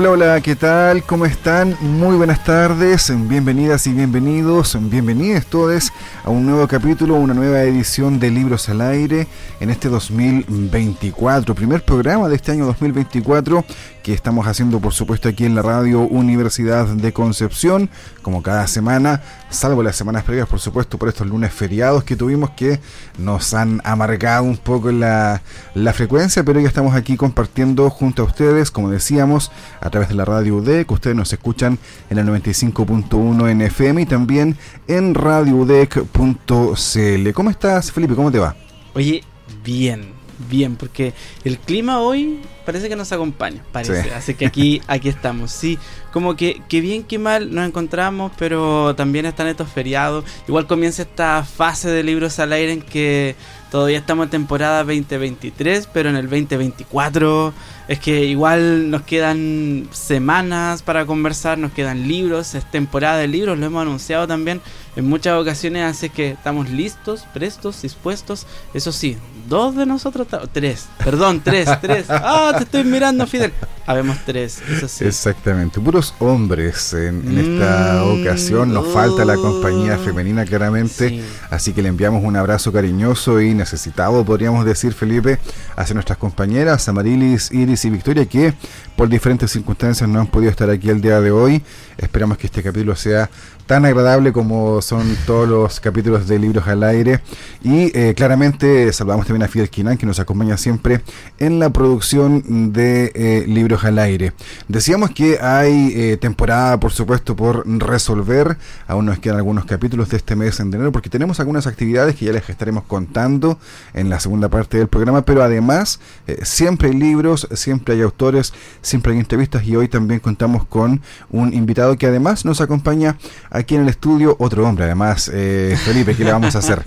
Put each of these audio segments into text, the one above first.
Hola, hola, ¿qué tal? ¿Cómo están? Muy buenas tardes, bienvenidas y bienvenidos, bienvenidos todos a un nuevo capítulo, una nueva edición de Libros al Aire en este 2024, primer programa de este año 2024 que estamos haciendo por supuesto aquí en la radio Universidad de Concepción, como cada semana, salvo las semanas previas por supuesto por estos lunes feriados que tuvimos que nos han amargado un poco la, la frecuencia, pero ya estamos aquí compartiendo junto a ustedes, como decíamos, a través de la radio UDEC, ustedes nos escuchan en el 95.1 en FM y también en radioudec.cl. ¿Cómo estás Felipe? ¿Cómo te va? Oye, bien, bien, porque el clima hoy parece que nos acompaña, parece. Así que aquí, aquí estamos. Sí, como que, que bien que mal nos encontramos, pero también están estos feriados. Igual comienza esta fase de libros al aire en que todavía estamos en temporada 2023, pero en el 2024 es que igual nos quedan semanas para conversar, nos quedan libros, es temporada de libros, lo hemos anunciado también en muchas ocasiones, así que estamos listos, prestos, dispuestos. Eso sí, dos de nosotros, tres, perdón, tres, tres. Ah, te estoy mirando, Fidel. Habemos tres, eso sí. Exactamente, puros hombres en, esta mm, ocasión. Nos falta la compañía uh, femenina, claramente. Así que le enviamos un abrazo cariñoso y necesitado, podríamos decir, Felipe, hacia nuestras compañeras, Amarilis, Iris y Victoria que por diferentes circunstancias no han podido estar aquí el día de hoy. Esperamos que este capítulo sea tan agradable como son todos los capítulos de Libros al Aire. Y eh, claramente saludamos también a Fidel Quinan, que nos acompaña siempre en la producción de eh, Libros al Aire. Decíamos que hay eh, temporada, por supuesto, por resolver. Aún nos quedan algunos capítulos de este mes en enero, porque tenemos algunas actividades que ya les estaremos contando en la segunda parte del programa. Pero además, siempre hay libros, siempre hay autores, siempre hay entrevistas. Y hoy también contamos con un invitado que además nos acompaña aquí en el estudio otro hombre, además, eh, Felipe, ¿qué le vamos a hacer?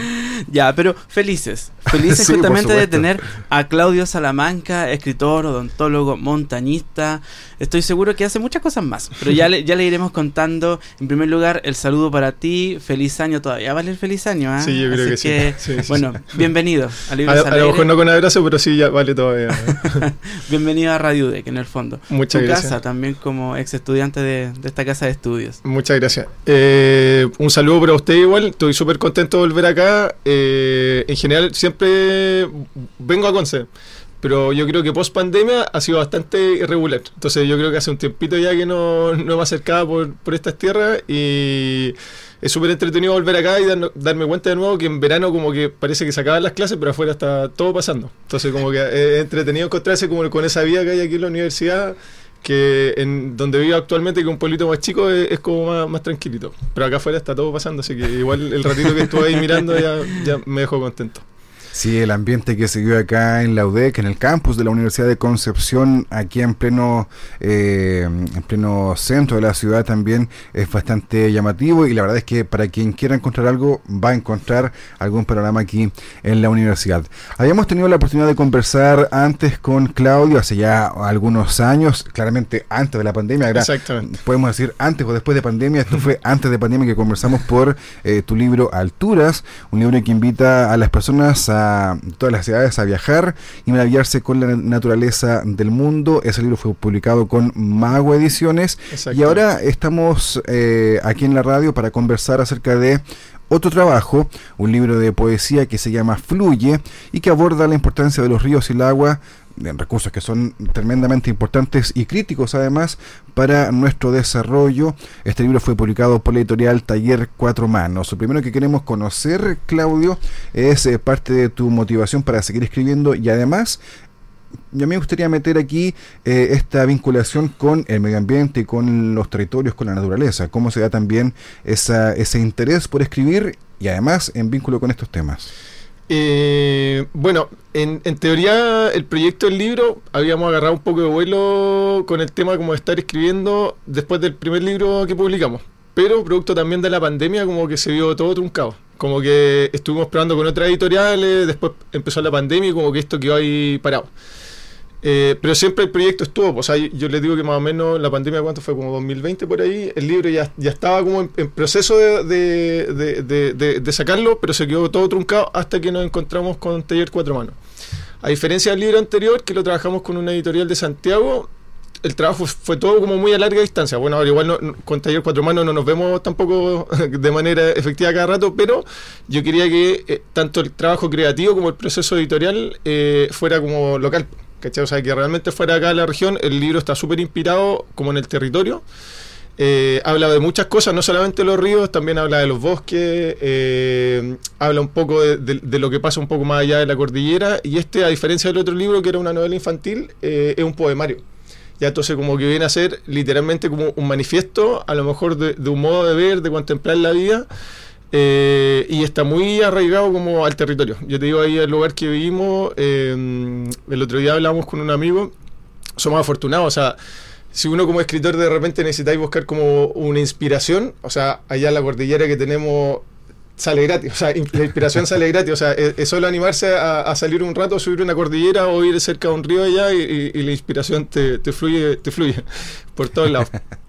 ya, pero felices, felices justamente de tener a Claudio Salamanca, escritor, odontólogo, montañista. Estoy seguro que hace muchas cosas más, pero ya le, ya le iremos contando. En primer lugar, el saludo para ti, feliz año todavía. ¿Vale el feliz año? ¿ah? Sí, yo creo que, sí. Bueno, bienvenido a Libros A, lo mejor no con abrazo, pero sí, ya vale todavía. bienvenido a Radio UDEC, en el fondo. Muchas tu gracias. casa también como ex estudiante de, de esta casa de estudios. Muchas gracias. Eh, un saludo para usted igual, estoy súper contento de volver acá. Eh, en general siempre vengo a Conce, pero yo creo que post pandemia ha sido bastante irregular. Entonces yo creo que hace un tiempito ya que no, no me acercaba por, por estas tierras y es súper entretenido volver acá y darme cuenta de nuevo que en verano como que parece que se acaban las clases, pero afuera está todo pasando. Entonces como que es entretenido encontrarse como con esa vida que hay aquí en la universidad que en donde vivo actualmente, que un pueblito más chico, es, como más, tranquilito. Pero acá afuera está todo pasando, así que igual el ratito que estuve ahí mirando ya, ya me dejó contento. Sí, el ambiente que se vio acá en la UDEC, en el campus de la Universidad de Concepción, aquí en pleno, eh, en pleno centro de la ciudad también es bastante llamativo y la verdad es que para quien quiera encontrar algo va a encontrar algún programa aquí en la universidad. Habíamos tenido la oportunidad de conversar antes con Claudio hace ya algunos años, claramente antes de la pandemia. Exactamente. Podemos decir antes o después de pandemia, esto fue antes de pandemia que conversamos por eh, tu libro Alturas, un libro que invita a las personas a todas las ciudades a viajar y maravillarse con la naturaleza del mundo. Ese libro fue publicado con Mago Ediciones y ahora estamos eh, aquí en la radio para conversar acerca de otro trabajo, un libro de poesía que se llama Fluye y que aborda la importancia de los ríos y el agua recursos que son tremendamente importantes y críticos además para nuestro desarrollo. Este libro fue publicado por la editorial Taller Cuatro Manos. Lo primero que queremos conocer, Claudio, es eh, parte de tu motivación para seguir escribiendo y además yo me gustaría meter aquí eh, esta vinculación con el medio ambiente, con los territorios, con la naturaleza, cómo se da también esa, ese interés por escribir y además en vínculo con estos temas. Eh, bueno, en, teoría el proyecto del libro habíamos agarrado un poco de vuelo con el tema como de estar escribiendo después del primer libro que publicamos. Pero producto también de la pandemia como que se vio todo truncado. Como que estuvimos probando con otras editoriales, después empezó la pandemia y como que esto quedó ahí parado. Eh, pero siempre el proyecto estuvo, pues, yo les digo que más o menos la pandemia, ¿cuánto fue? Como 2020 por ahí, el libro ya, ya estaba como en, proceso de, de, sacarlo, pero se quedó todo truncado hasta que nos encontramos con Taller Cuatro Manos. A diferencia del libro anterior, que lo trabajamos con una editorial de Santiago, el trabajo fue todo como muy a larga distancia. Bueno, ahora igual con Taller Cuatro Manos no nos vemos tampoco de manera efectiva cada rato, pero yo quería que eh, tanto el trabajo creativo como el proceso editorial eh, fuera como local. ¿Cachai? O sea, que realmente fuera acá la región, el libro está súper inspirado como en el territorio. Eh, habla de muchas cosas, no solamente de los ríos, también habla de los bosques, eh, habla un poco de, lo que pasa un poco más allá de la cordillera, y este, a diferencia del otro libro, que era una novela infantil, eh, es un poemario. Ya entonces como que viene a ser literalmente como un manifiesto, a lo mejor de, de un modo de ver, de contemplar la vida, eh, y está muy arraigado como al territorio. Yo te digo ahí el lugar que vivimos, eh, el otro día hablamos con un amigo, somos afortunados, o sea, si uno como escritor de repente necesitáis buscar como una inspiración, o sea, allá en la cordillera que tenemos sale gratis, o sea, la inspiración sale gratis, o sea, es, solo animarse a, salir un rato, subir una cordillera o ir cerca de un río allá y, la inspiración te, te, fluye, te fluye por todos lados.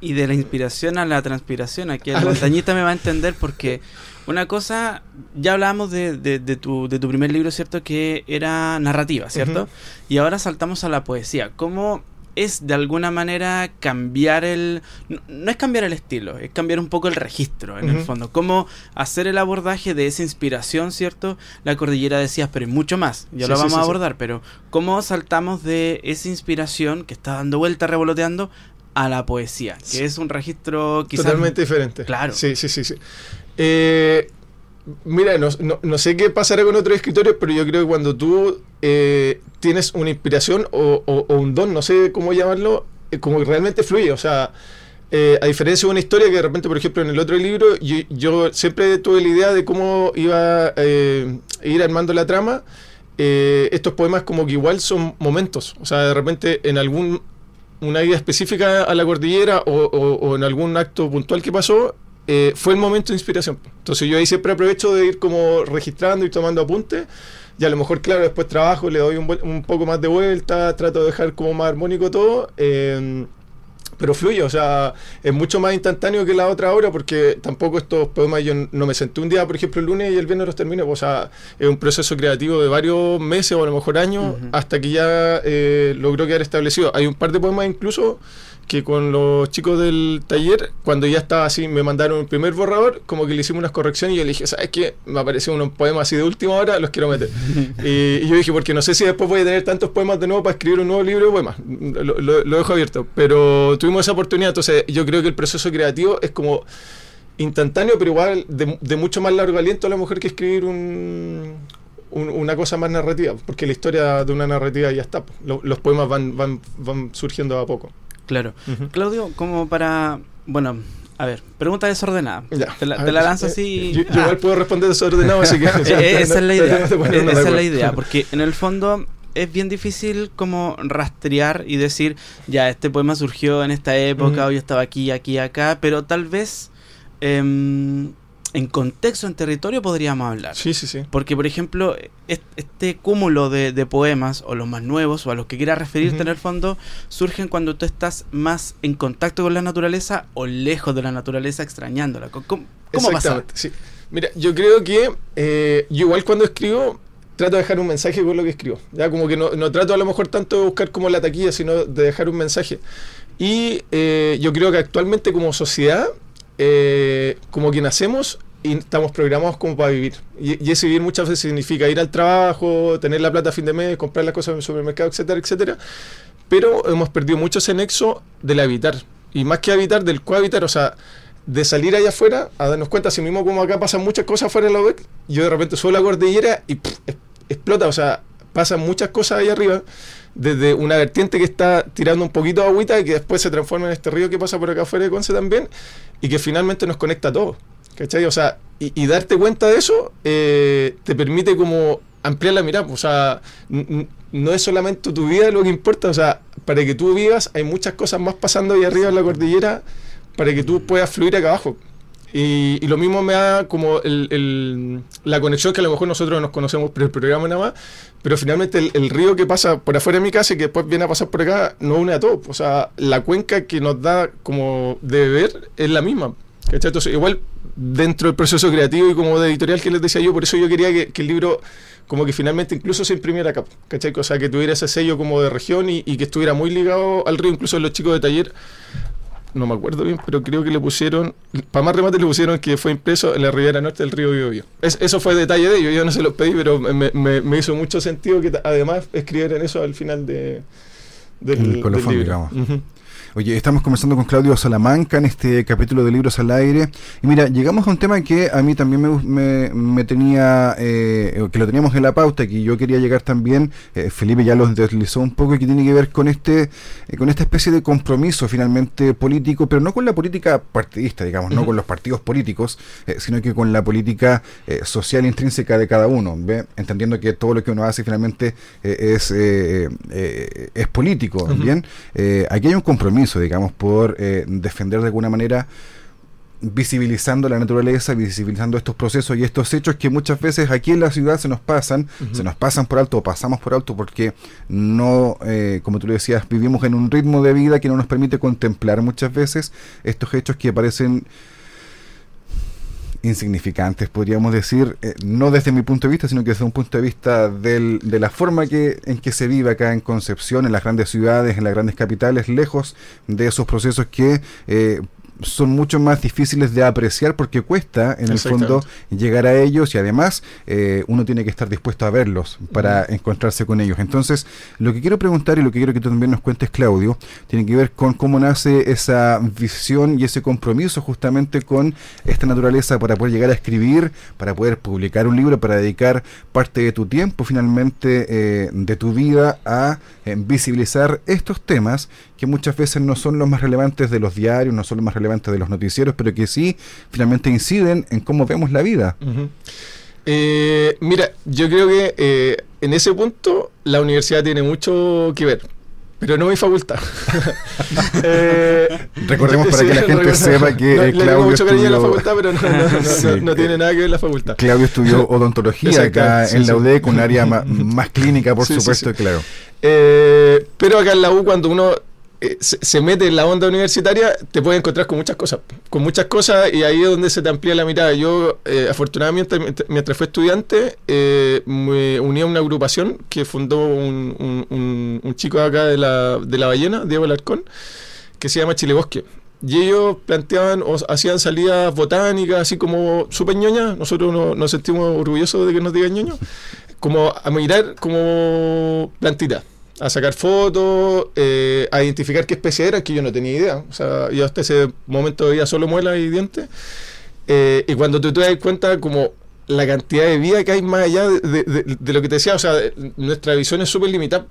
Y de la inspiración a la transpiración, aquí el montañita me va a entender porque una cosa, ya hablábamos de, de, tu, de tu primer libro, ¿cierto? Que era narrativa, ¿cierto? Y ahora saltamos a la poesía. ¿Cómo es de alguna manera cambiar el... No, es cambiar el estilo, es cambiar un poco el registro en el fondo. Cómo hacer el abordaje de esa inspiración, ¿cierto? La cordillera decías, pero hay mucho más, ya lo vamos a abordar, pero cómo saltamos de esa inspiración que está dando vuelta, revoloteando, a la poesía, que es un registro quizás... Totalmente diferente. Claro. Sí, sí, sí. sí. Eh, mira, no, no, sé qué pasará con otros escritores, pero yo creo que cuando tú eh, tienes una inspiración o, un don, no sé cómo llamarlo, eh, como que realmente fluye. O sea, a diferencia de una historia que de repente, por ejemplo, en el otro libro, yo, yo siempre tuve la idea de cómo iba a ir armando la trama. estos poemas como que igual son momentos. O sea, de repente en algún una idea específica a la cordillera o, en algún acto puntual que pasó, eh, fue el momento de inspiración. Entonces yo ahí siempre aprovecho de ir como registrando y tomando apuntes. Y a lo mejor, claro, después trabajo, le doy un, un poco más de vuelta, trato de dejar como más armónico todo. Eh, pero fluye, o sea, es mucho más instantáneo que la otra hora porque tampoco estos poemas yo no me senté un día, por ejemplo, el lunes y el viernes los termino, o sea, es un proceso creativo de varios meses o a lo mejor años hasta que ya eh, logró quedar establecido. Hay un par de poemas incluso que con los chicos del taller, cuando ya estaba así, me mandaron el primer borrador, como que le hicimos unas correcciones y yo le dije, ¿sabes qué? Me apareció un poema así de última hora, los quiero meter. y, yo dije, porque no sé si después voy a tener tantos poemas de nuevo para escribir un nuevo libro de poemas. Lo, dejo abierto. Pero tuvimos esa oportunidad, entonces yo creo que el proceso creativo es como instantáneo, pero igual de, mucho más largo aliento a la mujer que escribir un, una cosa más narrativa, porque la historia de una narrativa ya está. Los, poemas van, van, van surgiendo a poco. Claro. Claudio, como para. Bueno, a ver, pregunta desordenada. te la, lanzo así. Yo, igual puedo responder desordenado, así que. Eh, esa es la idea. esa es la idea, porque en el fondo es bien difícil como rastrear y decir, ya, este poema surgió en esta época, o yo estaba aquí, aquí, acá, pero tal vez. Eh, en contexto, en territorio podríamos hablar. Sí, sí, sí. Porque, por ejemplo, este cúmulo de, poemas, o los más nuevos, o a los que quieras referirte en el fondo, surgen cuando tú estás más en contacto con la naturaleza o lejos de la naturaleza, extrañándola. ¿Cómo, cómo pasa? Sí. Mira, yo creo que eh, yo igual cuando escribo trato de dejar un mensaje con lo que escribo. Ya como que no, no, trato a lo mejor tanto de buscar como la taquilla, sino de dejar un mensaje. Y eh, yo creo que actualmente como sociedad eh, como que nacemos y estamos programados como para vivir. Y, ese vivir muchas veces significa ir al trabajo, tener la plata a fin de mes, comprar las cosas en el supermercado, etcétera, etcétera. Pero hemos perdido mucho ese nexo del habitar. Y más que habitar, del cohabitar, o sea, de salir allá afuera a darnos cuenta, así mismo como acá pasan muchas cosas fuera de la UEC, yo de repente subo la cordillera y explota, o sea, pasan muchas cosas ahí arriba desde una vertiente que está tirando un poquito de agüita y que después se transforma en este río que pasa por acá afuera de Conce también y que finalmente nos conecta a todos. ¿Cachai? O sea, y, darte cuenta de eso eh, te permite como ampliar la mirada. O sea, no es solamente tu vida lo que importa. O sea, para que tú vivas hay muchas cosas más pasando ahí arriba en la cordillera para que tú puedas fluir acá abajo. Y, lo mismo me da como el, la conexión que a lo mejor nosotros nos conocemos por el programa nada más, pero finalmente el, río que pasa por afuera de mi casa y que después viene a pasar por acá nos une a todos. O sea, la cuenca que nos da como de beber es la misma. Entonces, igual dentro del proceso creativo y como de editorial que les decía yo, por eso yo quería que, el libro como que finalmente incluso se imprimiera acá, ¿cachai? O sea, que tuviera ese sello como de región y que estuviera muy ligado al río, incluso los chicos de taller no me acuerdo bien, pero creo que le pusieron, para más remate le pusieron que fue impreso en la ribera norte del río Biobío. eso fue detalle de ellos, yo no se los pedí, pero me, hizo mucho sentido que además escribieran eso al final de, del, del libro. Oye, estamos conversando con Claudio Salamanca en este capítulo de Libros al Aire. Y mira, llegamos a un tema que a mí también me, me, tenía, eh, que lo teníamos en la pauta, que yo quería llegar también, eh, Felipe ya lo deslizó un poco, y que tiene que ver con este eh, con esta especie de compromiso finalmente político, pero no con la política partidista, digamos, no con los partidos políticos, sino que con la política social intrínseca de cada uno, ¿ve? entendiendo que todo lo que uno hace finalmente es, es político, ¿bien? aquí hay un compromiso digamos, por eh, defender de alguna manera visibilizando la naturaleza, visibilizando estos procesos y estos hechos que muchas veces aquí en la ciudad se nos pasan, se nos pasan por alto o pasamos por alto porque no, eh, como tú le decías, vivimos en un ritmo de vida que no nos permite contemplar muchas veces estos hechos que parecen insignificantes, podríamos decir, eh, no desde mi punto de vista, sino que desde un punto de vista del, de la forma que, en que se vive acá en Concepción, en las grandes ciudades, en las grandes capitales, lejos de esos procesos que eh, son mucho más difíciles de apreciar porque cuesta en el fondo llegar a ellos y además eh, uno tiene que estar dispuesto a verlos para encontrarse con ellos. Entonces, lo que quiero preguntar y lo que quiero que tú también nos cuentes, Claudio, tiene que ver con cómo nace esa visión y ese compromiso justamente con esta naturaleza para poder llegar a escribir, para poder publicar un libro, para dedicar parte de tu tiempo finalmente eh, de tu vida a eh, visibilizar estos temas que muchas veces no son los más relevantes de los diarios, no son los más relevantes de los noticieros, pero que sí finalmente inciden en cómo vemos la vida. Eh, mira, yo creo que eh, en ese punto la universidad tiene mucho que ver. Pero no mi facultad. Eh, Recordemos para que la gente sepa que Claudio mucho estudió... la facultad, pero no, tiene nada que ver la facultad. Claudio estudió odontología acá en la UDEC, un área más, clínica, por supuesto, claro. pero acá en la U, cuando uno eh, se, mete en la onda universitaria, te puedes encontrar con muchas cosas. Con muchas cosas y ahí es donde se te amplía la mirada. Yo, eh, afortunadamente, mientras fue estudiante, eh, me uní a una agrupación que fundó un, un, chico acá de la, de la ballena, Diego Larcón, que se llama Chile Bosque. Y ellos planteaban o hacían salidas botánicas, así como súper ñoñas. Nosotros nos sentimos orgullosos de que nos digan ñoño. Como a mirar como plantitas a sacar fotos, eh, a identificar qué especie era, que yo no tenía idea. O sea, yo hasta ese momento veía solo muelas y dientes. Eh, y cuando tú te das cuenta como la cantidad de vida que hay más allá de, lo que te decía, o sea, nuestra visión es súper limitada.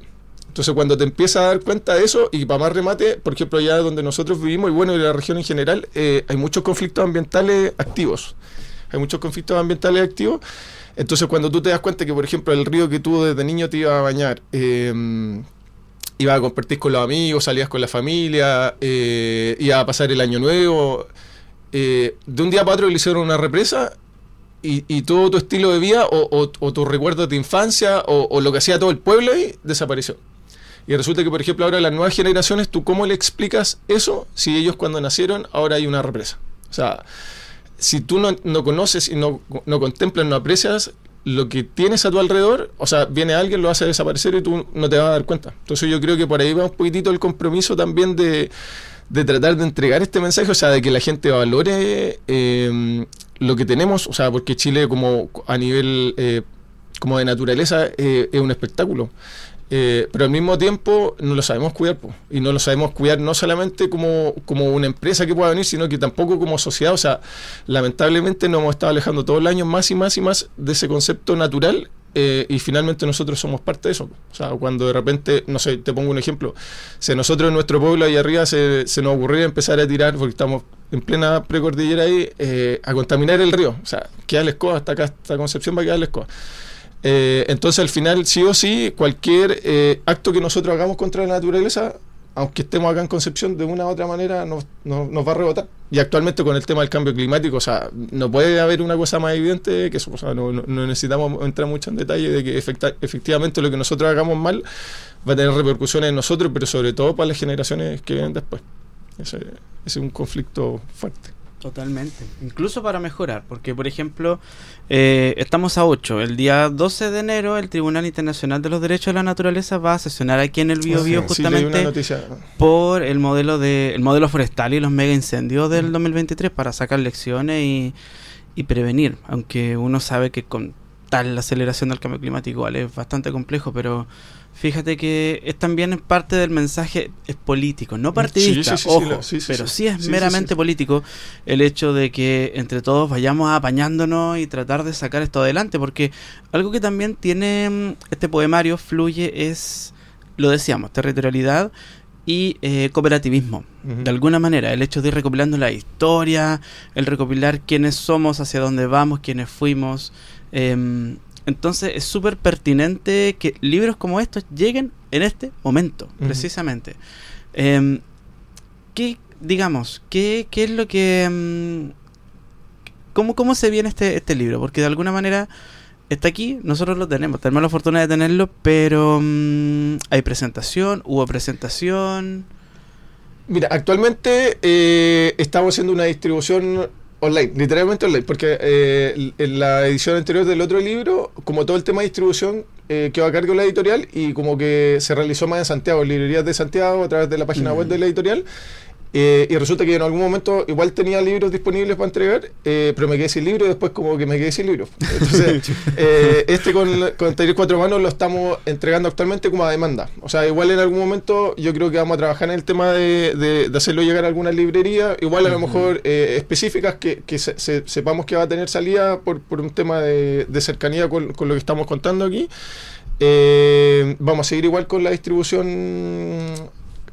Entonces cuando te empiezas a dar cuenta de eso, y para más remate, por ejemplo, allá donde nosotros vivimos, y bueno, en la región en general, eh, hay muchos conflictos ambientales activos. Hay muchos conflictos ambientales activos. Entonces, cuando tú te das cuenta que, por ejemplo, el río que tú desde niño te iba a bañar, eh, iba a compartir con los amigos, salías con la familia, eh, iba a pasar el año nuevo, eh, de un día para otro le hicieron una represa y, todo tu estilo de vida o, tu recuerdo de tu infancia o, lo que hacía todo el pueblo ahí desapareció. Y resulta que, por ejemplo, ahora las nuevas generaciones, ¿tú cómo le explicas eso si ellos cuando nacieron ahora hay una represa? O sea, si tú no, conoces y no, no, contemplas, no aprecias lo que tienes a tu alrededor, o sea, viene alguien, lo hace desaparecer y tú no te vas a dar cuenta. Entonces yo creo que por ahí va un poquitito el compromiso también de, de tratar de entregar este mensaje, o sea, de que la gente valore eh, lo que tenemos, o sea, porque Chile como a nivel eh, como de naturaleza eh, es un espectáculo. Eh, pero al mismo tiempo no lo sabemos cuidar, y no lo sabemos cuidar no solamente como, como una empresa que pueda venir, sino que tampoco como sociedad. O sea, lamentablemente nos hemos estado alejando todos los años más y más y más de ese concepto natural eh, y finalmente nosotros somos parte de eso. O sea, cuando de repente, no sé, te pongo un ejemplo, si nosotros en nuestro pueblo ahí arriba se, se nos ocurrió empezar a tirar, porque estamos en plena precordillera ahí, eh, a contaminar el río. O sea, queda la escoba, hasta acá, hasta Concepción va a quedar la escoba. Eh, entonces, al final, sí o sí, cualquier eh, acto que nosotros hagamos contra la naturaleza, aunque estemos acá en Concepción, de una u otra manera nos, va a rebotar. Y actualmente con el tema del cambio climático, o sea, no puede haber una cosa más evidente que eso. No, necesitamos entrar mucho en detalle de que efectivamente lo que nosotros hagamos mal va a tener repercusiones en nosotros, pero sobre todo para las generaciones que vienen después. Ese, es un conflicto fuerte. Totalmente. Incluso para mejorar, porque por ejemplo, eh, estamos a 8. El día 12 de enero el Tribunal Internacional de los Derechos de la Naturaleza va a sesionar aquí en el Bio, Bio justamente por el modelo de el modelo forestal y los mega incendios del 2023 para sacar lecciones y, y prevenir, aunque uno sabe que con tal aceleración del cambio climático igual es bastante complejo, pero fíjate que es también parte del mensaje es político, no partidista, ojo, pero sí es meramente político el hecho de que entre todos vayamos apañándonos y tratar de sacar esto adelante, porque algo que también tiene mm, este poemario fluye es, lo decíamos, territorialidad y eh, cooperativismo. De alguna manera, el hecho de ir recopilando la historia, el recopilar quiénes somos, hacia dónde vamos, quiénes fuimos. Eh, entonces es súper pertinente que libros como estos lleguen en este momento, precisamente. Em, ¿Qué, digamos, qué, qué es lo que... Em, cómo, ¿Cómo se viene este, este libro? Porque de alguna manera está aquí, nosotros lo tenemos, tenemos la fortuna de tenerlo, pero hay presentación, hubo presentación. Mira, actualmente eh, estamos haciendo una distribución Online, literalmente online, porque eh, en la edición anterior del otro libro, como todo el tema de distribución eh, quedó a cargo de la editorial y como que se realizó más en Santiago, en librerías de Santiago, a través de la página web de la editorial, eh, y resulta que en algún momento igual tenía libros disponibles para entregar, eh, pero me quedé sin libro y después como que me quedé sin libro. Entonces, eh, este con, con Taller Cuatro Manos lo estamos entregando actualmente como a demanda. O sea, igual en algún momento yo creo que vamos a trabajar en el tema de, de, hacerlo llegar a alguna librería, igual a lo mejor específicas que, que sepamos que va a tener salida por, por un tema de, de cercanía con, con, lo que estamos contando aquí. vamos a seguir igual con la distribución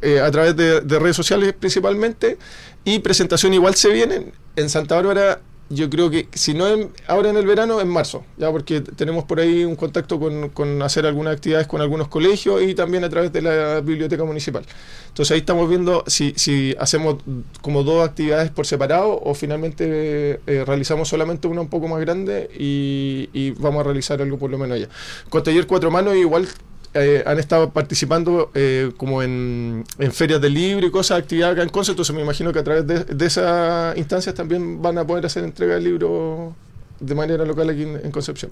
eh, a través de, redes sociales principalmente, y presentación igual se vienen. En Santa Bárbara yo creo que si no ahora en el verano, en marzo, ya porque tenemos por ahí un contacto con, con, hacer algunas actividades con algunos colegios y también a través de la biblioteca municipal. Entonces ahí estamos viendo si, si hacemos como dos actividades por separado o finalmente eh, realizamos solamente una un poco más grande y, y, vamos a realizar algo por lo menos allá. Con taller cuatro manos igual eh, han estado participando eh, como en, ferias de libro y cosas, actividades acá en Conce, entonces me imagino que a través de, de esas instancias también van a poder hacer entrega de libros de manera local aquí en, Concepción.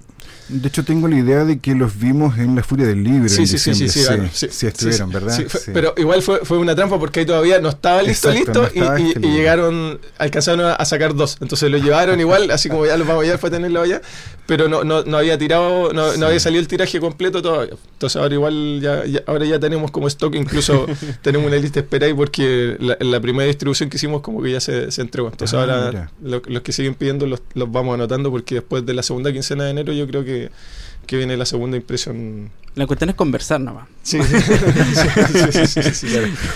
De hecho, tengo la idea de que los vimos en la Furia del Libro. Sí, sí, sí, sí, sí, sí, estuvieron, ¿verdad? Pero igual fue, fue una trampa porque ahí todavía no estaba listo, listo, y, llegaron, alcanzaron a, sacar dos. Entonces lo llevaron igual, así como ya los vamos a llevar, fue tenerlo allá, pero no, no, no había tirado, no, no, había salido el tiraje completo todavía. Entonces ahora igual ya, ahora ya tenemos como stock, incluso tenemos una lista de espera ahí porque la, la, primera distribución que hicimos como que ya se, se entregó. Entonces ah, ahora los que siguen pidiendo los, los vamos anotando porque después de la segunda quincena de enero yo creo que, que viene la segunda impresión la cuestión es conversar nomás. Sí, sí,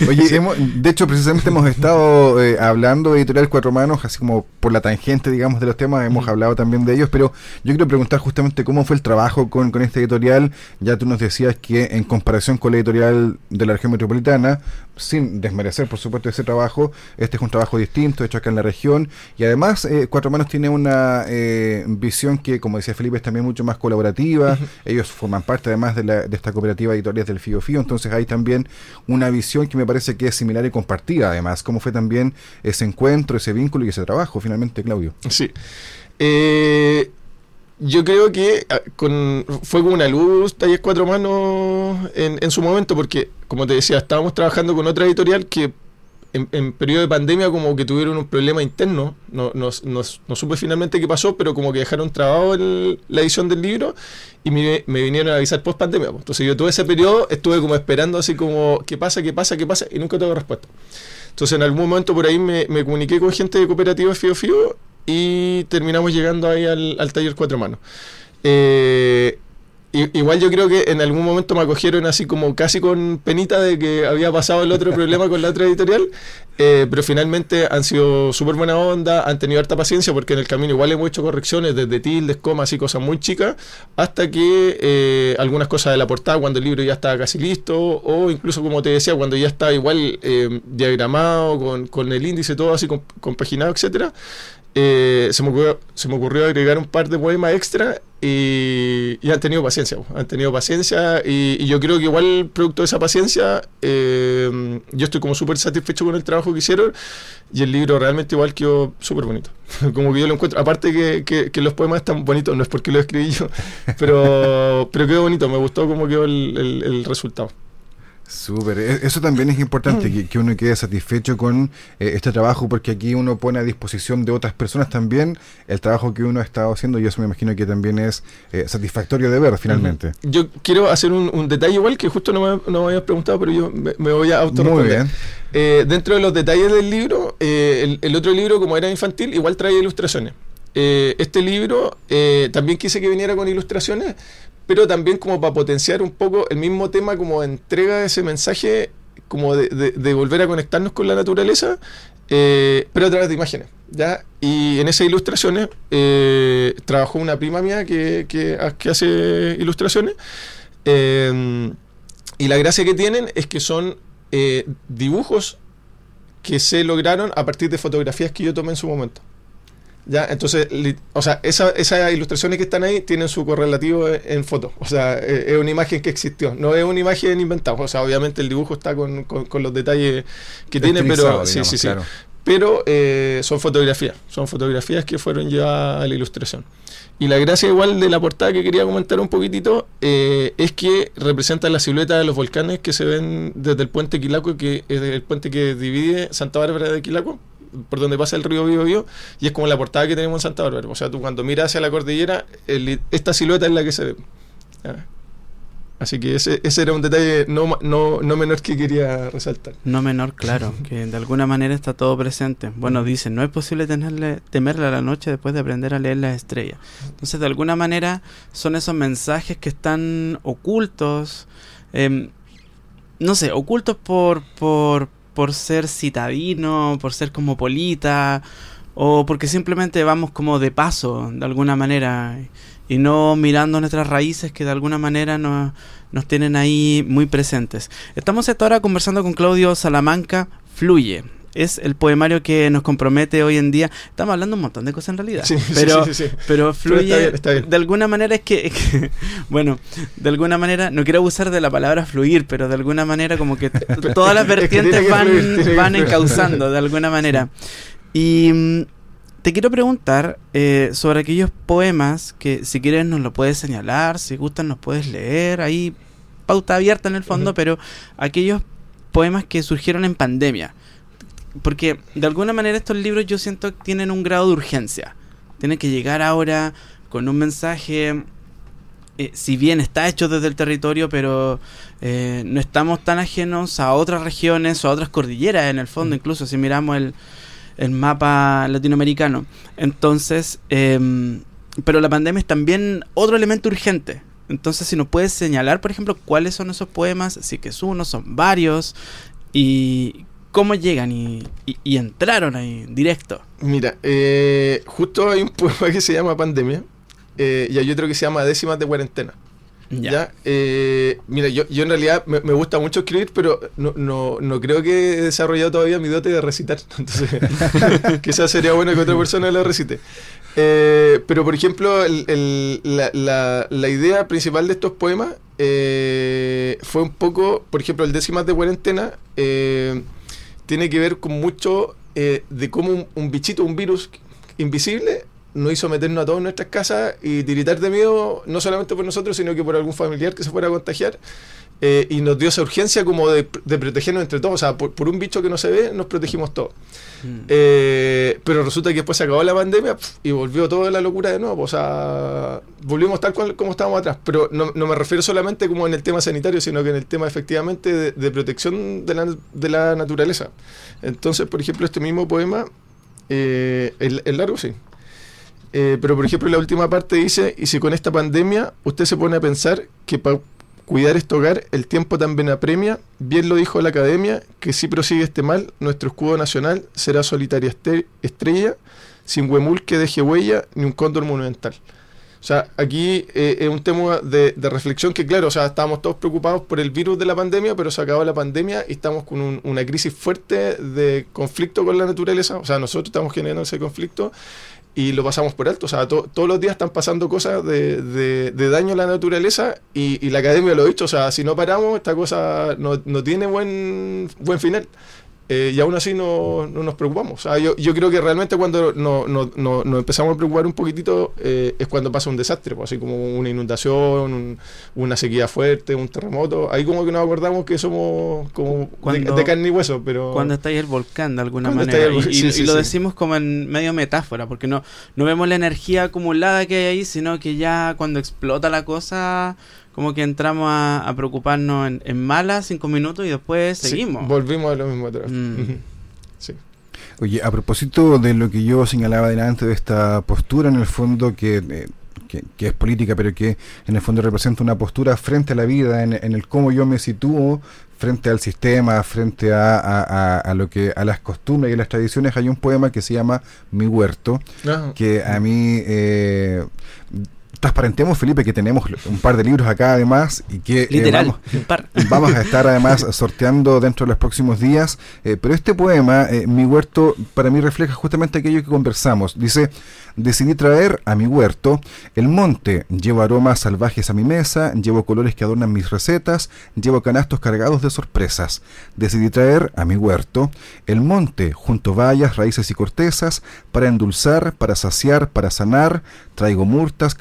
Oye, de hecho, precisamente hemos estado eh, hablando de Editorial Cuatro Manos, así como por la tangente, digamos, de los temas, hemos hablado también de ellos, pero yo quiero preguntar justamente cómo fue el trabajo con, con este editorial. Ya tú nos decías que en comparación con la editorial de la región metropolitana, sin desmerecer, por supuesto, ese trabajo, este es un trabajo distinto, hecho acá en la región, y además eh, Cuatro Manos tiene una eh, visión que, como decía Felipe, es también mucho más colaborativa, ellos forman parte además de esta cooperativa de editoriales del Fío Fío. Entonces hay también una visión que me parece que es similar y compartida, además. ¿Cómo fue también ese encuentro, ese vínculo y ese trabajo, finalmente, Claudio? Sí. Eh, yo creo que ah, fue como una luz, talles cuatro manos en, en su momento, porque, como te decía, estábamos trabajando con otra editorial que en, periodo de pandemia como que tuvieron un problema interno, no, no, no, supe finalmente qué pasó, pero como que dejaron trabado la edición del libro y me, vinieron a avisar post pandemia. Entonces yo todo ese periodo estuve como esperando así como, ¿qué pasa, qué pasa, qué pasa? Y nunca tuve respuesta. Entonces en algún momento por ahí me, comuniqué con gente de cooperativa Fío Fío y terminamos llegando ahí al, taller Cuatro Manos. Eh, igual yo creo que en algún momento me acogieron así como casi con penita de que había pasado el otro problema con la otra editorial, eh, pero finalmente han sido súper buena onda, han tenido harta paciencia porque en el camino igual hemos hecho correcciones desde tildes, comas y cosas muy chicas, hasta que eh, algunas cosas de la portada cuando el libro ya estaba casi listo, o incluso como te decía, cuando ya estaba igual eh, diagramado, con, con, el índice todo así compaginado, etcétera, eh, se, me ocurrió, se, me ocurrió, agregar un par de poemas extra y, han tenido paciencia, han tenido paciencia y, yo creo que igual producto de esa paciencia eh, yo estoy como súper satisfecho con el trabajo que hicieron y el libro realmente igual quedó súper bonito, como que yo lo encuentro, aparte que, que, los poemas están bonitos, no es porque lo escribí yo, pero, pero quedó bonito, me gustó como quedó el, el resultado. Súper, e-, eso también es importante, que, uno quede satisfecho con eh, este trabajo, porque aquí uno pone a disposición de otras personas también el trabajo que uno ha estado haciendo y eso me imagino que también es eh, satisfactorio de ver finalmente. Yo quiero hacer un, detalle igual que justo no me, no habías preguntado, pero yo me, voy a auto Muy bien. Eh, dentro de los detalles del libro, el, el, otro libro, como era infantil, igual trae ilustraciones. este libro también quise que viniera con ilustraciones, pero también como para potenciar un poco el mismo tema como entrega de ese mensaje, como de, volver a conectarnos con la naturaleza, eh, pero a través de imágenes. ¿ya? Y en esas ilustraciones eh, trabajó una prima mía que, que, hace ilustraciones. Eh, y la gracia que tienen es que son dibujos que se lograron a partir de fotografías que yo tomé en su momento. ¿Ya? Entonces, o sea, esa, esas ilustraciones que están ahí tienen su correlativo en foto. O sea, e, es una imagen que existió. No es una imagen inventada. O sea, obviamente el dibujo está con, con, los detalles que tiene, pero sí, sí, sí. Pero eh, son fotografías. Son fotografías que fueron ya a la ilustración. Y la gracia igual de la portada que quería comentar un poquitito eh, es que representa la silueta de los volcanes que se ven desde el puente Quilaco, que es el puente que divide Santa Bárbara de Quilaco por donde pasa el río Bio, y es como la portada que tenemos en Santa Bárbara. O sea, tú cuando miras hacia la cordillera, esta silueta es la que se ve. Así que ese, ese era un detalle no, no, no, menor que quería resaltar. No menor, claro, que de alguna manera está todo presente. Bueno, dicen, no es posible tenerle, temerle a la noche después de aprender a leer las estrellas. Entonces, de alguna manera, son esos mensajes que están ocultos, em, no sé, ocultos por, por, por ser citadino, por ser cosmopolita, o porque simplemente vamos como de paso, de alguna manera, y no mirando nuestras raíces que de alguna manera nos, nos tienen ahí muy presentes. Estamos ahora conversando con Claudio Salamanca, Fluye es el poemario que nos compromete hoy en día. Estamos hablando un montón de cosas en realidad. pero, pero fluye. De alguna manera es que, bueno, de alguna manera, no quiero abusar de la palabra fluir, pero de alguna manera como que todas las vertientes van, van encauzando de alguna manera. Y mm, te quiero preguntar eh, sobre aquellos poemas que si quieres nos lo puedes señalar, si gustan nos puedes leer, ahí pauta abierta en el fondo, pero aquellos poemas que surgieron en pandemia porque de alguna manera estos libros yo siento que tienen un grado de urgencia. Tienen que llegar ahora con un mensaje, eh, si bien está hecho desde el territorio, pero eh, no estamos tan ajenos a otras regiones o a otras cordilleras en el fondo, mm. incluso si miramos el, el mapa latinoamericano. Entonces, em, pero la pandemia es también otro elemento urgente. Entonces, si nos puedes señalar, por ejemplo, cuáles son esos poemas, si que es uno, son varios, y cómo llegan y, entraron ahí directo. Mira, eh, justo hay un poema que se llama Pandemia eh, y hay otro que se llama Décimas de Cuarentena. Ya. Eh, mira, yo, yo en realidad me, gusta mucho escribir, pero no, no, no, creo que he desarrollado todavía mi dote de recitar. Entonces, quizás sería bueno que otra persona lo recite. pero, por ejemplo, la, la, la, idea principal de estos poemas fue un poco, por ejemplo, el Décimas de Cuarentena tiene que ver con mucho eh, de cómo un, bichito, un virus invisible, nos hizo meternos a todas nuestras casas y tiritar de miedo, no solamente por nosotros, sino que por algún familiar que se fuera a contagiar. Eh, y nos dio esa urgencia como de, protegernos entre todos. O sea, por, un bicho que no se ve, nos protegimos todos. Mm. Eh, pero resulta que después se acabó la pandemia y volvió toda la locura de nuevo. O sea, volvimos tal cual como estábamos atrás. Pero no, me refiero solamente como en el tema sanitario, sino que en el tema efectivamente de, protección de la, de la, naturaleza. Entonces, por ejemplo, este mismo poema, eh, el, el largo sí. eh, pero por ejemplo la última parte dice, y si con esta pandemia usted se pone a pensar que para cuidar este hogar el tiempo también apremia, bien lo dijo la academia, que si prosigue este mal, nuestro escudo nacional será solitaria estrella, sin huemul que deje huella, ni un cóndor monumental. O sea, aquí eh, es un tema de, reflexión que, claro, o sea, estábamos todos preocupados por el virus de la pandemia, pero se acabó la pandemia y estamos con una crisis fuerte de conflicto con la naturaleza. O sea, nosotros estamos generando ese conflicto y lo pasamos por alto. O sea, todos los días están pasando cosas de, daño a la naturaleza y, la academia lo ha dicho. O sea, si no paramos, esta cosa no, no tiene buen, buen final. Eh, y aún así no, nos preocupamos. yo, creo que realmente cuando nos empezamos a preocupar un poquitito eh, es cuando pasa un desastre, pues, así como una inundación, una sequía fuerte, un terremoto. Ahí como que nos acordamos que somos como de, carne y hueso. pero Cuando está ahí el volcán de alguna manera. y, lo decimos como en medio metáfora, porque no, no vemos la energía acumulada que hay ahí, sino que ya cuando explota la cosa como que entramos a, preocuparnos en, en, malas cinco minutos y después seguimos. volvimos a lo mismo atrás. Mm. sí. Oye, a propósito de lo que yo señalaba delante de esta postura, en el fondo eh, que, que, es política, pero que en el fondo representa una postura frente a la vida, en, en el cómo yo me sitúo frente al sistema, frente a, a, a, lo que a las costumbres y las tradiciones, hay un poema que se llama Mi huerto, ah. que a mí eh, transparentemos, Felipe, que tenemos un par de libros acá además y que eh, vamos, a estar además sorteando dentro de los próximos días. Eh, pero este poema, eh, Mi huerto, para mí refleja justamente aquello que conversamos. Dice, decidí traer a mi huerto el monte, llevo aromas salvajes a mi mesa, llevo colores que adornan mis recetas, llevo canastos cargados de sorpresas. Decidí traer a mi huerto el monte, junto vallas, raíces y cortezas, para endulzar, para saciar, para sanar, traigo murtas,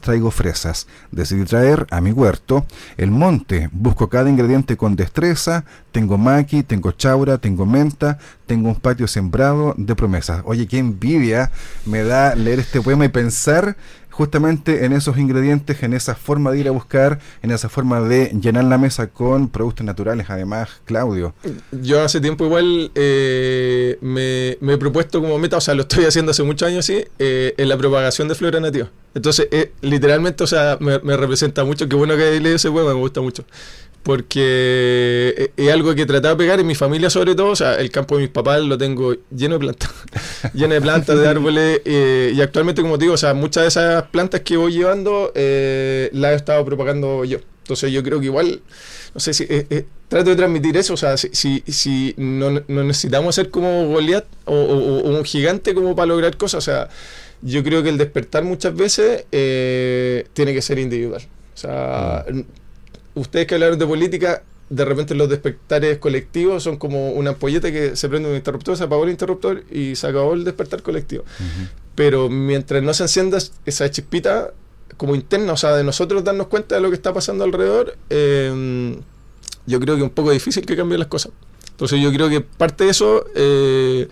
traigo fresas. Decidí traer a mi huerto el monte, busco cada ingrediente con destreza, tengo maqui, tengo chaura, tengo menta, tengo un patio sembrado de promesas. Oye, qué envidia me da leer este poema y pensar justamente en esos ingredientes, en esa forma de ir a buscar, en esa forma de llenar la mesa con productos naturales, además, Claudio. Yo hace tiempo igual eh, me, he propuesto como meta, o sea, lo estoy haciendo hace muchos años, sí, eh, en la propagación de flora nativa. Entonces, eh, literalmente, o sea, me, me, representa mucho, qué bueno que leído ese poema, me gusta mucho porque e-, es algo que trataba de pegar en mi familia sobre todo, o sea, el campo de mis papás lo tengo lleno de plantas, lleno de plantas, de árboles, eh, y actualmente, como digo, o sea, muchas de esas plantas que voy llevando eh, las he estado propagando yo. Entonces yo creo que igual, no sé si eh, trato de transmitir eso, o sea, si, si, si no, necesitamos ser como Goliat o, un gigante como para lograr cosas, o sea, yo creo que el despertar muchas veces tiene que ser individual. O sea, mm ustedes que hablaron de política, de repente los despertares colectivos son como una ampolleta que se prende un interruptor, se apagó el interruptor y se acabó el despertar colectivo. Pero mientras no se encienda esa chispita como interna, o sea, de nosotros darnos cuenta de lo que está pasando alrededor, eh, yo creo que es un poco difícil que cambien las cosas. Entonces yo creo que parte de eso... Eh,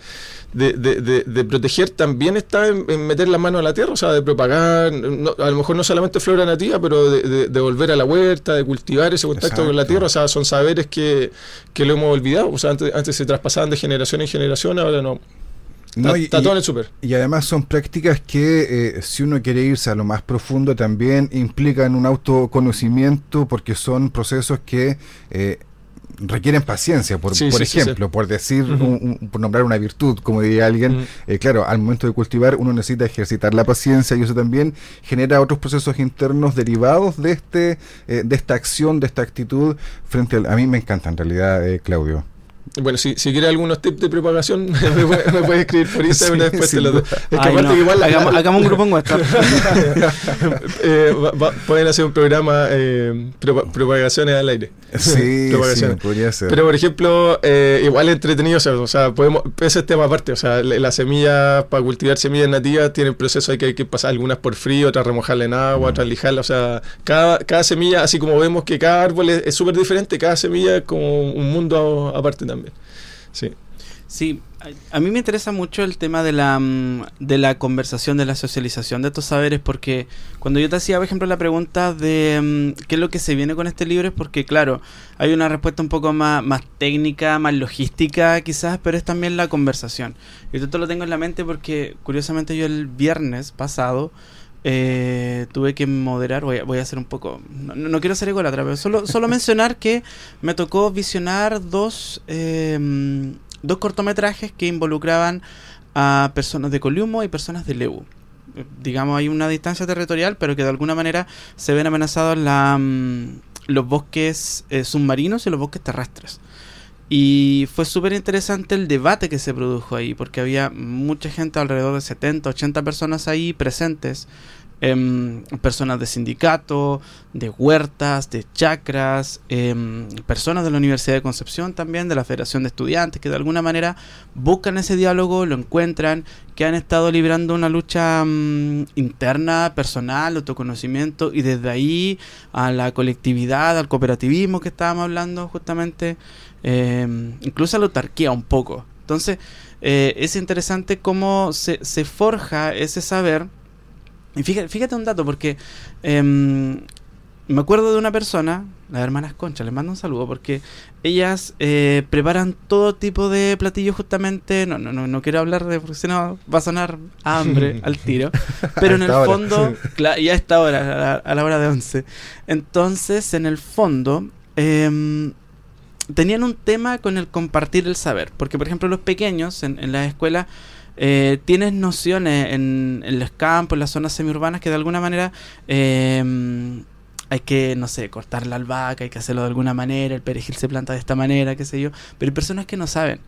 de, de, de, proteger también está en, meter la mano a la tierra, o sea, de propagar, a lo mejor no solamente flora nativa, pero de, volver a la huerta, de cultivar ese contacto con la tierra, o sea, son saberes que, que lo hemos olvidado, o sea, antes, antes se traspasaban de generación en generación, ahora no. No, y, todo en el super. Y además son prácticas que, eh, si uno quiere irse a lo más profundo, también implican un autoconocimiento, porque son procesos que eh, requieren paciencia, por, por ejemplo, por decir, por nombrar una virtud, como diría alguien, eh, claro, al momento de cultivar uno necesita ejercitar la paciencia y eso también genera otros procesos internos derivados de este, eh, de esta acción, de esta actitud frente a, a mí me encanta en realidad, eh, Claudio. Bueno, si, si quiere algunos tips de propagación, me puede, escribir por Instagram sí, después te lo Es que aparte igual hagamos, un grupo en WhatsApp. eh, pueden hacer un programa eh, propagaciones al aire. Sí, sí, podría ser. Pero por ejemplo, eh, igual entretenido, o sea, podemos, ese es tema aparte, o sea, las semillas, para cultivar semillas nativas, tienen proceso, hay que, hay que pasar algunas por frío, otras remojarla en agua, otras lijarla, o sea, cada, cada semilla, así como vemos que cada árbol es súper diferente, cada semilla es como un mundo aparte también. Sí. Sí, a, mí me interesa mucho el tema de la, mm, de la conversación, de la socialización de estos saberes, porque cuando yo te hacía, por ejemplo, la pregunta de mm, qué es lo que se viene con este libro, es porque, claro, hay una respuesta un poco más, más técnica, más logística quizás, pero es también la conversación. Y esto lo tengo en la mente porque, curiosamente, yo el viernes pasado eh, tuve que moderar, voy a, voy a hacer un poco, no, quiero hacer ególatra, pero solo, solo mencionar que me tocó visionar dos, eh, dos cortometrajes que involucraban a personas de Coliumo y personas de Lebu. Digamos, hay una distancia territorial, pero que de alguna manera se ven amenazados la, mm, los bosques eh, submarinos y los bosques terrestres. Y fue súper interesante el debate que se produjo ahí, porque había mucha gente, alrededor de 70, 80 personas ahí presentes, Em, personas de sindicato, de huertas, de chacras, em, personas de la Universidad de Concepción también, de la Federación de Estudiantes, que de alguna manera buscan ese diálogo, lo encuentran, que han estado librando una lucha mm, interna, personal, autoconocimiento, y desde ahí a la colectividad, al cooperativismo que estábamos hablando justamente, em, incluso a la autarquía un poco. Entonces, eh, es interesante cómo se, se forja ese saber y fíjate, un dato, porque em, me acuerdo de una persona, las hermanas Concha, les mando un saludo, porque ellas eh, preparan todo tipo de platillos justamente, no, no, no, no quiero hablar de, porque si no va a sonar hambre al tiro, pero en el fondo, ya está ahora, a la, hora de 11. Entonces, en el fondo, em, tenían un tema con el compartir el saber, porque por ejemplo los pequeños en, en las escuelas eh, tienes nociones en, en, los campos, en las zonas semiurbanas que de alguna manera eh, hay que, no sé, cortar la albahaca, hay que hacerlo de alguna manera, el perejil se planta de esta manera, qué sé yo, pero hay personas que no saben,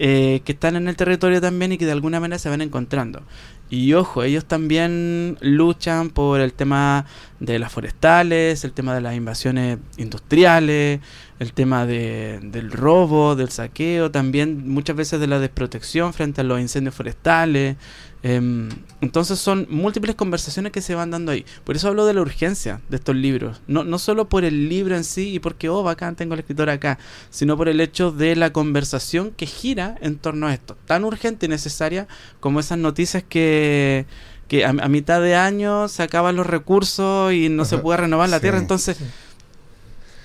eh, que están en el territorio también y que de alguna manera se van encontrando. Y ojo, ellos también luchan por el tema de las forestales, el tema de las invasiones industriales, el tema de, del robo, del saqueo, también muchas veces de la desprotección frente a los incendios forestales. Em, entonces son múltiples conversaciones que se van dando ahí. Por eso hablo de la urgencia de estos libros. No, no solo por el libro en sí y porque, oh, bacán, tengo al escritor acá, sino por el hecho de la conversación que gira en torno a esto. Tan urgente y necesaria como esas noticias que que a, mitad de año se acaban los recursos y no se puede renovar la tierra, entonces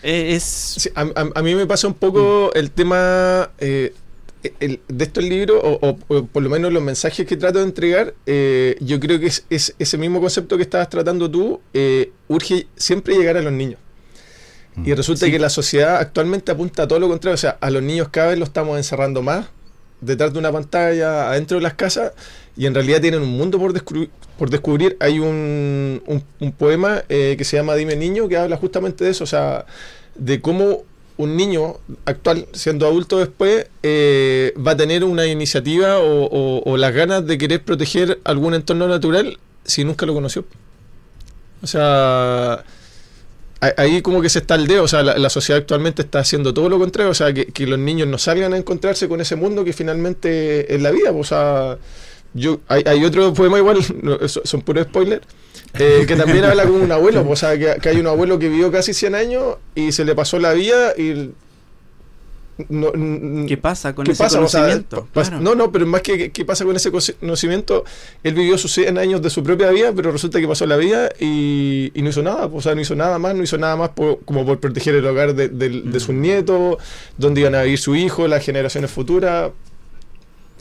eh, es... a, mí me pasa un poco mm. el tema eh, de estos libros, o, por lo menos los mensajes que trato de entregar, eh, yo creo que es, ese mismo concepto que estabas tratando tú, urge siempre llegar a los niños. Y mm. resulta que la sociedad actualmente apunta a todo lo contrario, o sea, a los niños cada vez los estamos encerrando más detrás de una pantalla, adentro de las casas, y en realidad tienen un mundo por, por descubrir. Hay un, un, poema eh, que se llama Dime Niño, que habla justamente de eso, o sea, de cómo un niño actual, siendo adulto después, eh, va a tener una iniciativa o, las ganas de querer proteger algún entorno natural si nunca lo conoció. O sea, ahí como que se está el dedo, o sea, la, sociedad actualmente está haciendo todo lo contrario, o sea, que, que, los niños no salgan a encontrarse con ese mundo que finalmente es la vida, o sea, yo, hay, hay otro poema igual, son puros spoilers, eh, que también habla con un abuelo, o sea, que, que, hay un abuelo que vivió casi 100 años y se le pasó la vida y no, ¿Qué pasa con ese conocimiento? No, no, pero más que qué pasa con ese conocimiento, él vivió sus 100 años de su propia vida, pero resulta que pasó la vida y, no hizo nada, o sea, no hizo nada más, no hizo nada más como por proteger el hogar de, de, sus mm. nietos, donde iban a vivir su hijo, las generaciones futuras.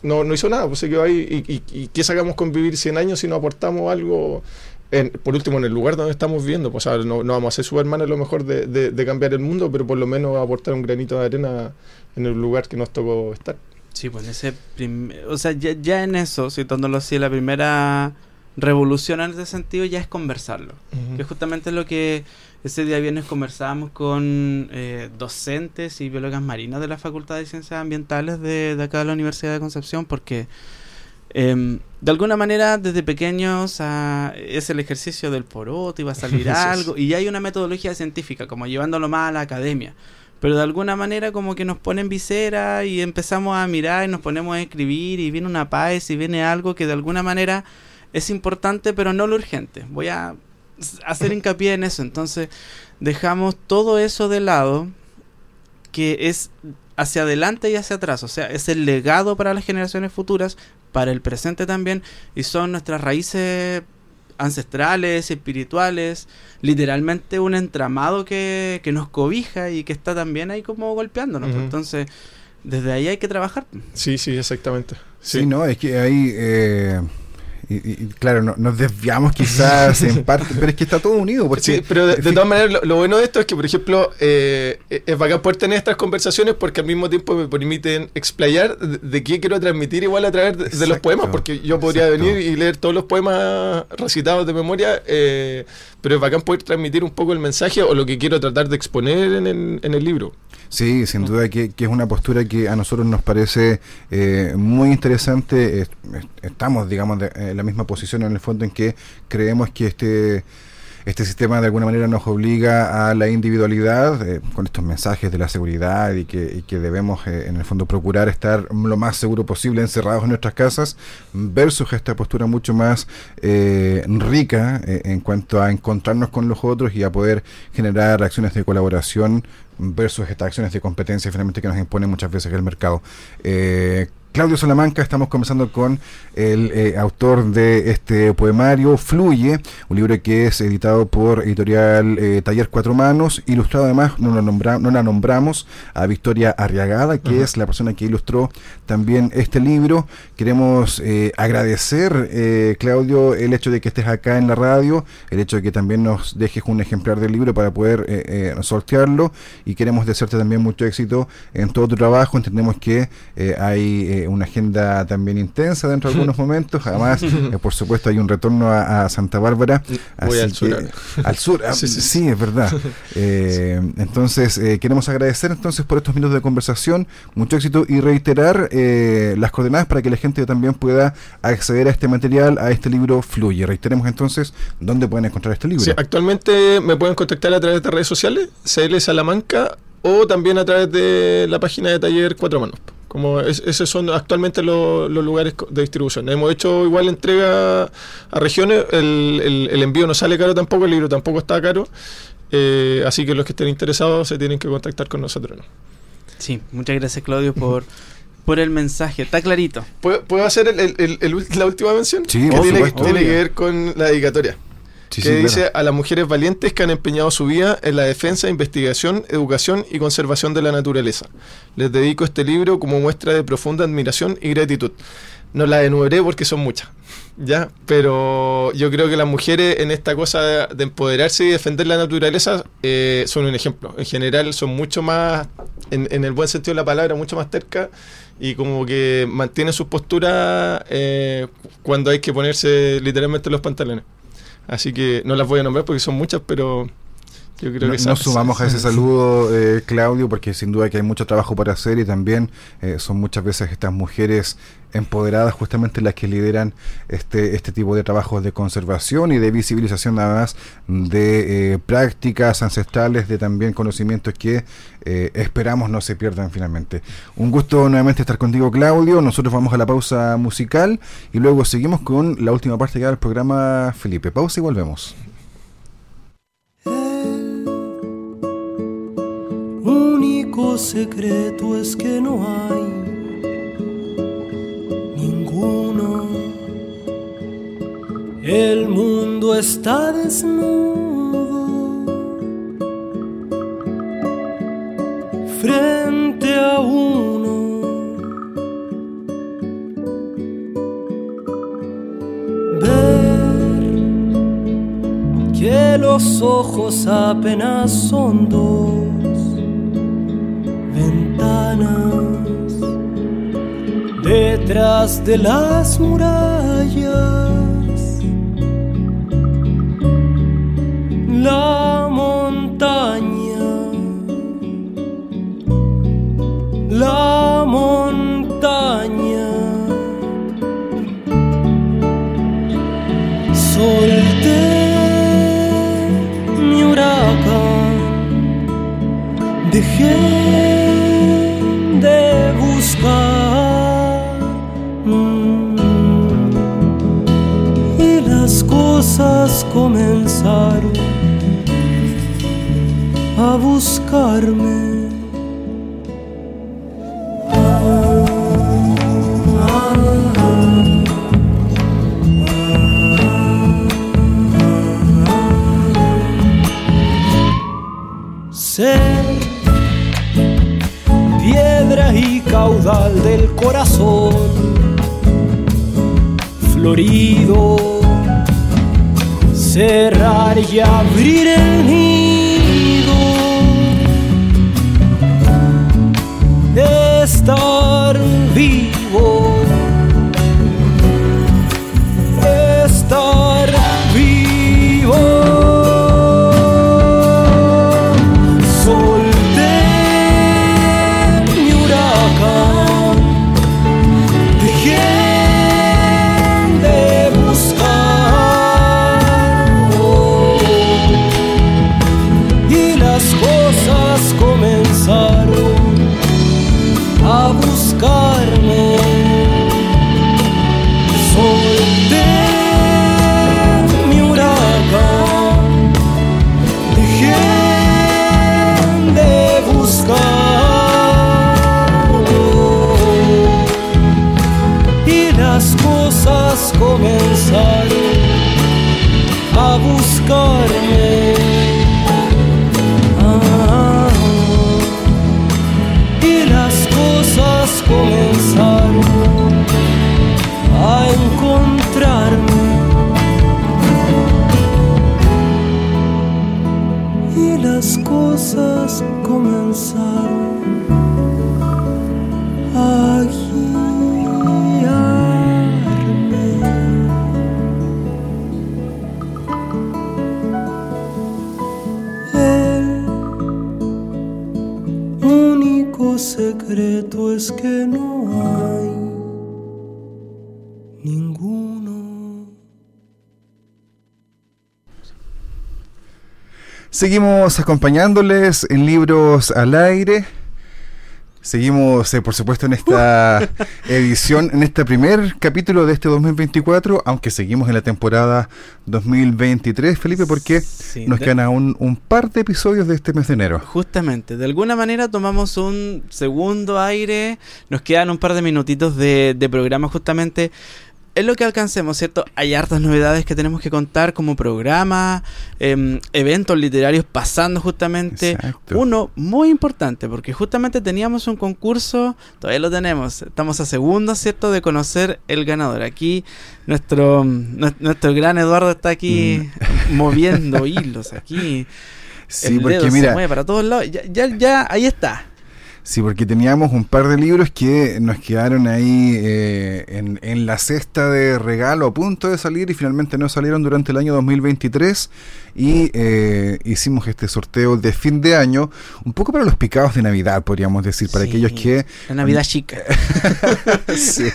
No, no hizo nada, pues se quedó ahí. ¿Y, y, y qué sacamos con vivir 100 años si no aportamos algo? por último, en el lugar donde estamos viviendo, pues no, no, vamos a ser Superman a lo mejor de, de, cambiar el mundo, pero por lo menos aportar un granito de arena en el lugar que nos tocó estar. Sí, pues ese o sea, ya, ya, en eso, citándolo así, la primera revolución en ese sentido ya es conversarlo, que justamente es lo que ese día viernes conversábamos con eh, docentes y biólogas marinas de la Facultad de Ciencias Ambientales de, de acá de la Universidad de Concepción, porque Em, de alguna manera, desde pequeños ah, es el ejercicio del poroto y va a salir algo. Y ya hay una metodología científica, como llevándolo más a la academia. Pero de alguna manera, como que nos ponen visera y empezamos a mirar y nos ponemos a escribir. Y viene una paz y viene algo que de alguna manera es importante, pero no lo urgente. Voy a hacer hincapié en eso. Entonces, dejamos todo eso de lado, que es hacia adelante y hacia atrás. O sea, es el legado para las generaciones futuras, para el presente también, y son nuestras raíces ancestrales, espirituales, literalmente un entramado que, que nos cobija y que está también ahí como golpeándonos. Entonces, desde ahí hay que trabajar. Sí, sí, exactamente. Sí, no, es que ahí... Eh y, claro, no, nos desviamos quizás en parte, pero es que está todo unido. Porque, sí, pero de, todas maneras, lo, bueno de esto es que, por ejemplo, eh, es bacán poder tener estas conversaciones porque al mismo tiempo me permiten explayar de, qué quiero transmitir igual a través de, los poemas, porque yo podría venir y leer todos los poemas recitados de memoria, eh, pero es bacán poder transmitir un poco el mensaje o lo que quiero tratar de exponer en el libro. Sí, sin duda que, es una postura que a nosotros nos parece eh, muy interesante. estamos, digamos, en la misma posición en el fondo en que creemos que este este sistema de alguna manera nos obliga a la individualidad eh, con estos mensajes de la seguridad y que, debemos eh, en el fondo procurar estar lo más seguro posible encerrados en nuestras casas versus esta postura mucho más rica en cuanto a encontrarnos con los otros y a poder generar acciones de colaboración versus estas acciones de competencia finalmente que nos impone muchas veces el mercado. Eh, Claudio Salamanca, estamos comenzando con el eh, autor de este poemario, Fluye, un libro que es editado por editorial eh, Taller Cuatro Manos, ilustrado además, no, lo no la nombramos, a Victoria Arriagada, que es la persona que ilustró también este libro. Queremos eh, agradecer, Claudio, el hecho de que estés acá en la radio, el hecho de que también nos dejes un ejemplar del libro para poder sortearlo y queremos desearte también mucho éxito en todo tu trabajo. Entendemos que hay una agenda también intensa dentro de algunos momentos. Además, eh, por supuesto, hay un retorno a, Santa Bárbara. Voy al sur. al sur, ah, sí, es verdad. Eh, entonces, eh, queremos agradecer entonces por estos minutos de conversación, mucho éxito y reiterar las coordenadas para que la gente también pueda acceder a este material, a este libro Fluye. Reiteremos entonces dónde pueden encontrar este libro. actualmente me pueden contactar a través de redes sociales, CL Salamanca, o también a través de la página de Taller Cuatro Manos. Como esos son actualmente los lugares de distribución. Hemos hecho igual entrega a regiones, el, el, envío no sale caro tampoco, el libro tampoco está caro, eh, así que los que estén interesados se tienen que contactar con nosotros. Sí, muchas gracias Claudio por, por el mensaje, está clarito. ¿Puedo, hacer la última mención? Sí, que tiene, tiene que ver con la dedicatoria que dice a las mujeres valientes que han empeñado su vida en la defensa, investigación, educación y conservación de la naturaleza. Les dedico este libro como muestra de profunda admiración y gratitud. No la enumeré porque son muchas, ¿ya? Pero yo creo que las mujeres en esta cosa de, empoderarse y defender la naturaleza eh, son un ejemplo. En general son mucho más, en, el buen sentido de la palabra, mucho más tercas y como que mantienen sus posturas eh, cuando hay que ponerse literalmente los pantalones. Así que no las voy a nombrar porque son muchas, pero yo creo que nos sumamos a ese saludo, eh, Claudio, porque sin duda que hay mucho trabajo por hacer y también eh, son muchas veces estas mujeres empoderadas justamente las que lideran este, este tipo de trabajos de conservación y de visibilización nada más de eh, prácticas ancestrales, de también conocimientos que esperamos no se pierdan finalmente. Un gusto nuevamente estar contigo, Claudio. Nosotros vamos a la pausa musical y luego seguimos con la última parte ya del programa, Felipe. Pausa y volvemos. Único secreto es que no hay ninguno. El mundo está desnudo frente a uno. Ver que los ojos apenas son dos detrás de las murallas. La montaña, del corazón florido, cerrar y abrir el nido, passaram a buscar. Seguimos acompañándoles en Libros al Aire. Seguimos, eh, por supuesto, en esta edición, en este primer capítulo de este 2024, aunque seguimos en la temporada 2023, Felipe, porque Sí, nos quedan aún un par de episodios de este mes de enero. Justamente, de alguna manera tomamos un segundo aire, nos quedan un par de minutitos de, de programa justamente. Es lo que alcancemos, ¿cierto? Hay hartas novedades que tenemos que contar como programa, em, eventos literarios pasando justamente. Exacto. Uno muy importante, porque justamente teníamos un concurso, todavía lo tenemos, estamos a segundos, ¿cierto?, de conocer el ganador. Aquí nuestro, nue- nuestro gran Eduardo está aquí moviendo hilos, aquí. Mm. Sí, el porque dedo se mira, mueve para todos lados. Ya, ya, ya, ahí está. Sí, porque teníamos un par de libros que nos quedaron ahí eh, en, en la cesta de regalo a punto de salir y finalmente no salieron durante el año 2023 y eh, hicimos este sorteo de fin de año, un poco para los picados de Navidad, podríamos decir, para Sí, aquellos que... La Navidad chica. sí,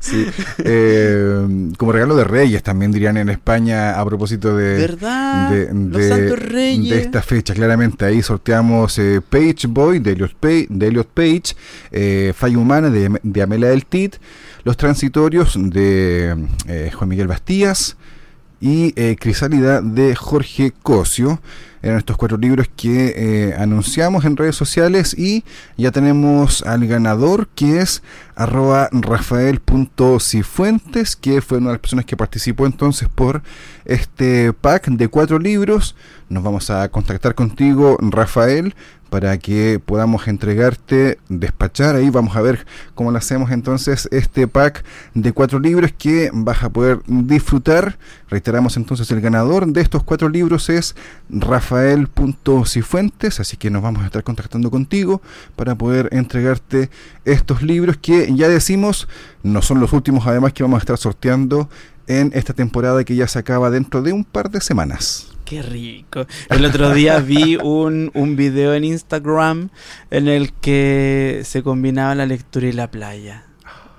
sí. Eh, como regalo de Reyes también dirían en España a propósito de... ¿Verdad? de, Los de- Santos Reyes. de esta fecha, claramente. Ahí sorteamos Page Boy de Elliot Page, de Page eh, Falla Humana de, Amelia del Tit, Los Transitorios de eh, Juan Miguel Bastías y eh, Crisálida de Jorge Cosio. Eran estos cuatro libros que eh, anunciamos en redes sociales y ya tenemos al ganador que es arroba rafael.cifuentes, que fue una de las personas que participó entonces por este pack de cuatro libros. Nos vamos a contactar contigo, Rafael, para que podamos entregarte, despachar. Ahí vamos a ver cómo hacemos entonces este pack de cuatro libros que vas a poder disfrutar. Reiteramos entonces el ganador de estos cuatro libros es Rafael.cifuentes, así que nos vamos a estar contactando contigo para poder entregarte estos libros que ya decimos no son los últimos además que vamos a estar sorteando en esta temporada que ya se acaba dentro de un par de semanas. Qué rico. El otro día vi un, un video en Instagram en el que se combinaba la lectura y la playa.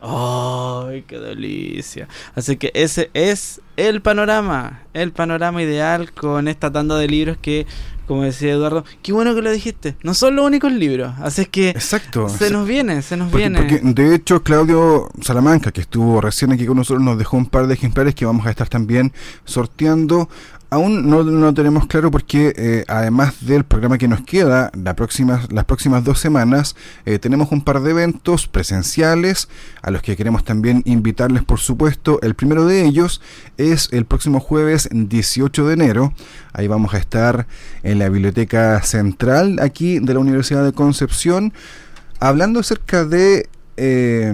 ¡Ay, qué delicia! Así que ese es el panorama, el panorama ideal con esta tanda de libros que, como decía Eduardo, qué bueno que lo dijiste, no son los únicos libros, así es que Exacto. se nos viene, se nos Porque, viene. porque, de hecho Claudio Salamanca, que estuvo recién aquí con nosotros, nos dejó un par de ejemplares que vamos a estar también sorteando. Aún no, no tenemos claro porque eh, además del programa que nos queda las próximas dos semanas, eh, tenemos un par de eventos presenciales a los que queremos también invitarles, por supuesto. El primero de ellos es el próximo jueves 18 de enero. Ahí vamos a estar en la Biblioteca Central aquí de la Universidad de Concepción hablando acerca de eh,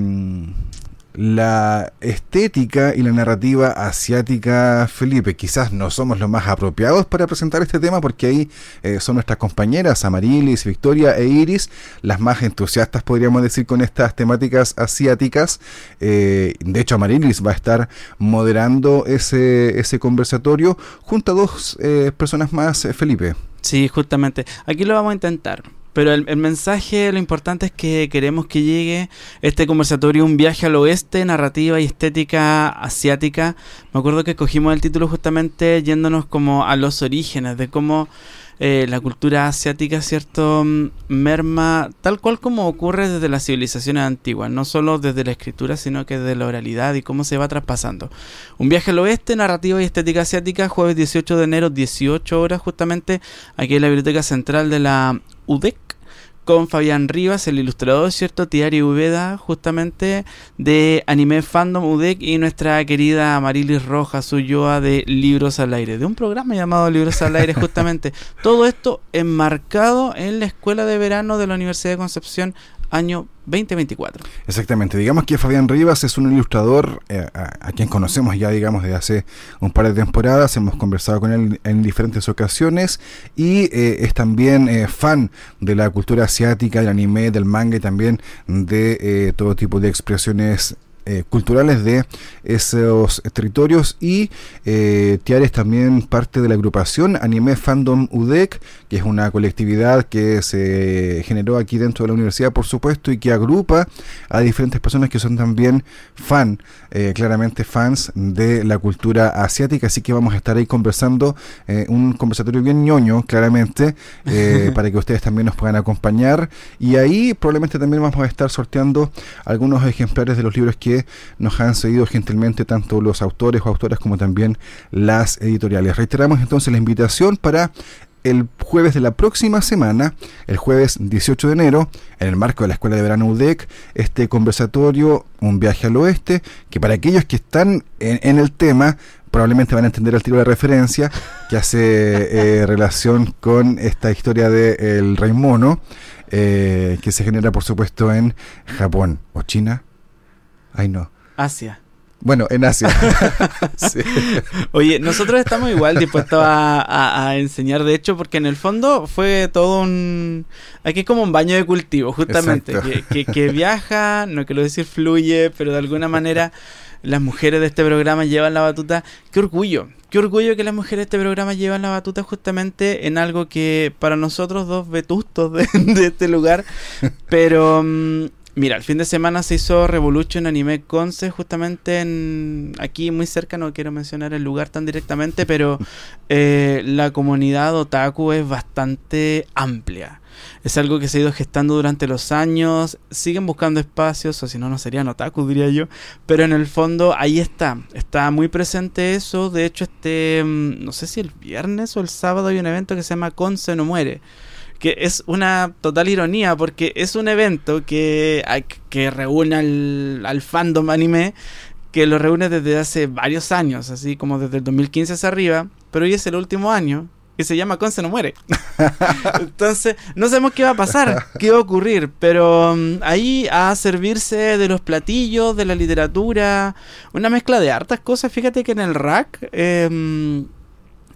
la estética y la narrativa asiática, Felipe. Quizás no somos los más apropiados para presentar este tema porque ahí eh, son nuestras compañeras Amarilis, Victoria e Iris, las más entusiastas podríamos decir con estas temáticas asiáticas. Eh, de hecho, Amarilis va a estar moderando ese, ese conversatorio junto a dos eh, personas más, Felipe. Sí, justamente. Aquí lo vamos a intentar. Pero el, mensaje, lo importante es que queremos que llegue este conversatorio, un viaje al oeste, narrativa y estética asiática. Me acuerdo que escogimos el título justamente yéndonos como a los orígenes, de cómo eh, la cultura asiática, ¿cierto? Mm, merma tal cual como ocurre desde las civilizaciones antiguas, no solo desde la escritura, sino que desde la oralidad y cómo se va traspasando. Un viaje al oeste, narrativa y estética asiática, jueves 18 de enero, 18 horas justamente, aquí en la Biblioteca Central de la UDEC con Fabián Rivas, el ilustrador, ¿cierto? Tiari Ubeda, justamente de Anime Fandom UDEC y nuestra querida Marilis Rojas Ulloa de Libros al Aire, de un programa llamado Libros al Aire, justamente. Todo esto enmarcado en la Escuela de Verano de la Universidad de Concepción año 2024. Exactamente, digamos que Fabián Rivas es un ilustrador eh, a, quien conocemos ya, digamos, desde hace un par de temporadas, hemos conversado con él en diferentes ocasiones y eh, es también eh, fan de la cultura asiática, del anime, del manga y también de todo tipo de expresiones culturales de esos territorios. Y eh, Tiare es también parte de la agrupación Anime Fandom UDEC, que es una colectividad que se generó aquí dentro de la universidad, por supuesto, y que agrupa a diferentes personas que son también fan, eh, claramente fans de la cultura asiática, así que vamos a estar ahí conversando, eh, un conversatorio bien ñoño, claramente, para que ustedes también nos puedan acompañar y ahí probablemente también vamos a estar sorteando algunos ejemplares de los libros que nos han seguido gentilmente tanto los autores o autoras como también las editoriales. Reiteramos entonces la invitación para el jueves de la próxima semana, el jueves 18 de enero, en el marco de la Escuela de Verano UDEC, este conversatorio, un viaje al oeste, que para aquellos que están en, el tema, probablemente van a entender el tiro de referencia, que hace eh, relación con esta historia del el Rey Mono, eh, que se genera por supuesto en Japón o China, Ay, no. Asia. Bueno, en Asia. Oye, nosotros estamos igual dispuestos a, enseñar, de hecho, porque en el fondo fue todo un... Aquí como un baño de cultivo, justamente, que, que, viaja, no quiero decir fluye, pero de alguna manera las mujeres de este programa llevan la batuta. Qué orgullo, qué orgullo que las mujeres de este programa llevan la batuta justamente en algo que para nosotros dos vetustos de, de este lugar, pero... Mira, el fin de semana se hizo Revolution Anime Conce justamente en aquí muy cerca, no quiero mencionar el lugar tan directamente, pero eh, la comunidad otaku es bastante amplia. Es algo que se ha ido gestando durante los años, siguen buscando espacios, o si no, no serían otaku, diría yo, pero en el fondo ahí está, está muy presente eso, de hecho este, mm, no sé si el viernes o el sábado hay un evento que se llama Conce no muere que es una total ironía porque es un evento que, que reúne al, al fandom anime que lo reúne desde hace varios años, así como desde el 2015 hacia arriba, pero hoy es el último año que se llama Conce no muere. Entonces, no sabemos qué va a pasar, qué va a ocurrir, pero um, ahí a servirse de los platillos, de la literatura, una mezcla de hartas cosas. Fíjate que en el rack eh,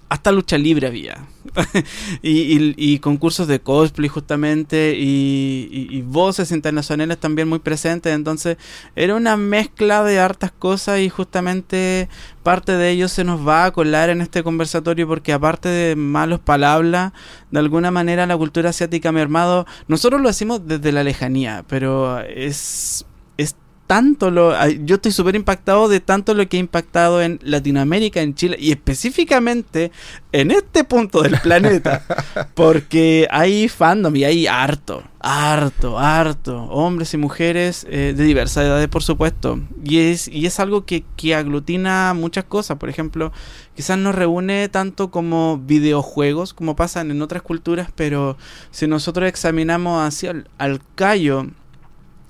hasta lucha libre había. y, concursos de cosplay justamente y, voces internacionales también muy presentes. Entonces era una mezcla de hartas cosas y justamente parte de ello se nos va a colar en este conversatorio porque aparte de malos palabras, de alguna manera la cultura asiática ha mermado. Nosotros lo hacemos desde la lejanía, pero es tanto lo. Yo estoy súper impactado de tanto lo que ha impactado en Latinoamérica, en Chile y específicamente en este punto del planeta. porque hay fandom y hay harto, harto, harto. Hombres y mujeres eh, de diversas edades, por supuesto. Y es, y es algo que, que aglutina muchas cosas. Por ejemplo, quizás no reúne tanto como videojuegos, como pasan en otras culturas, pero si nosotros examinamos así al, al callo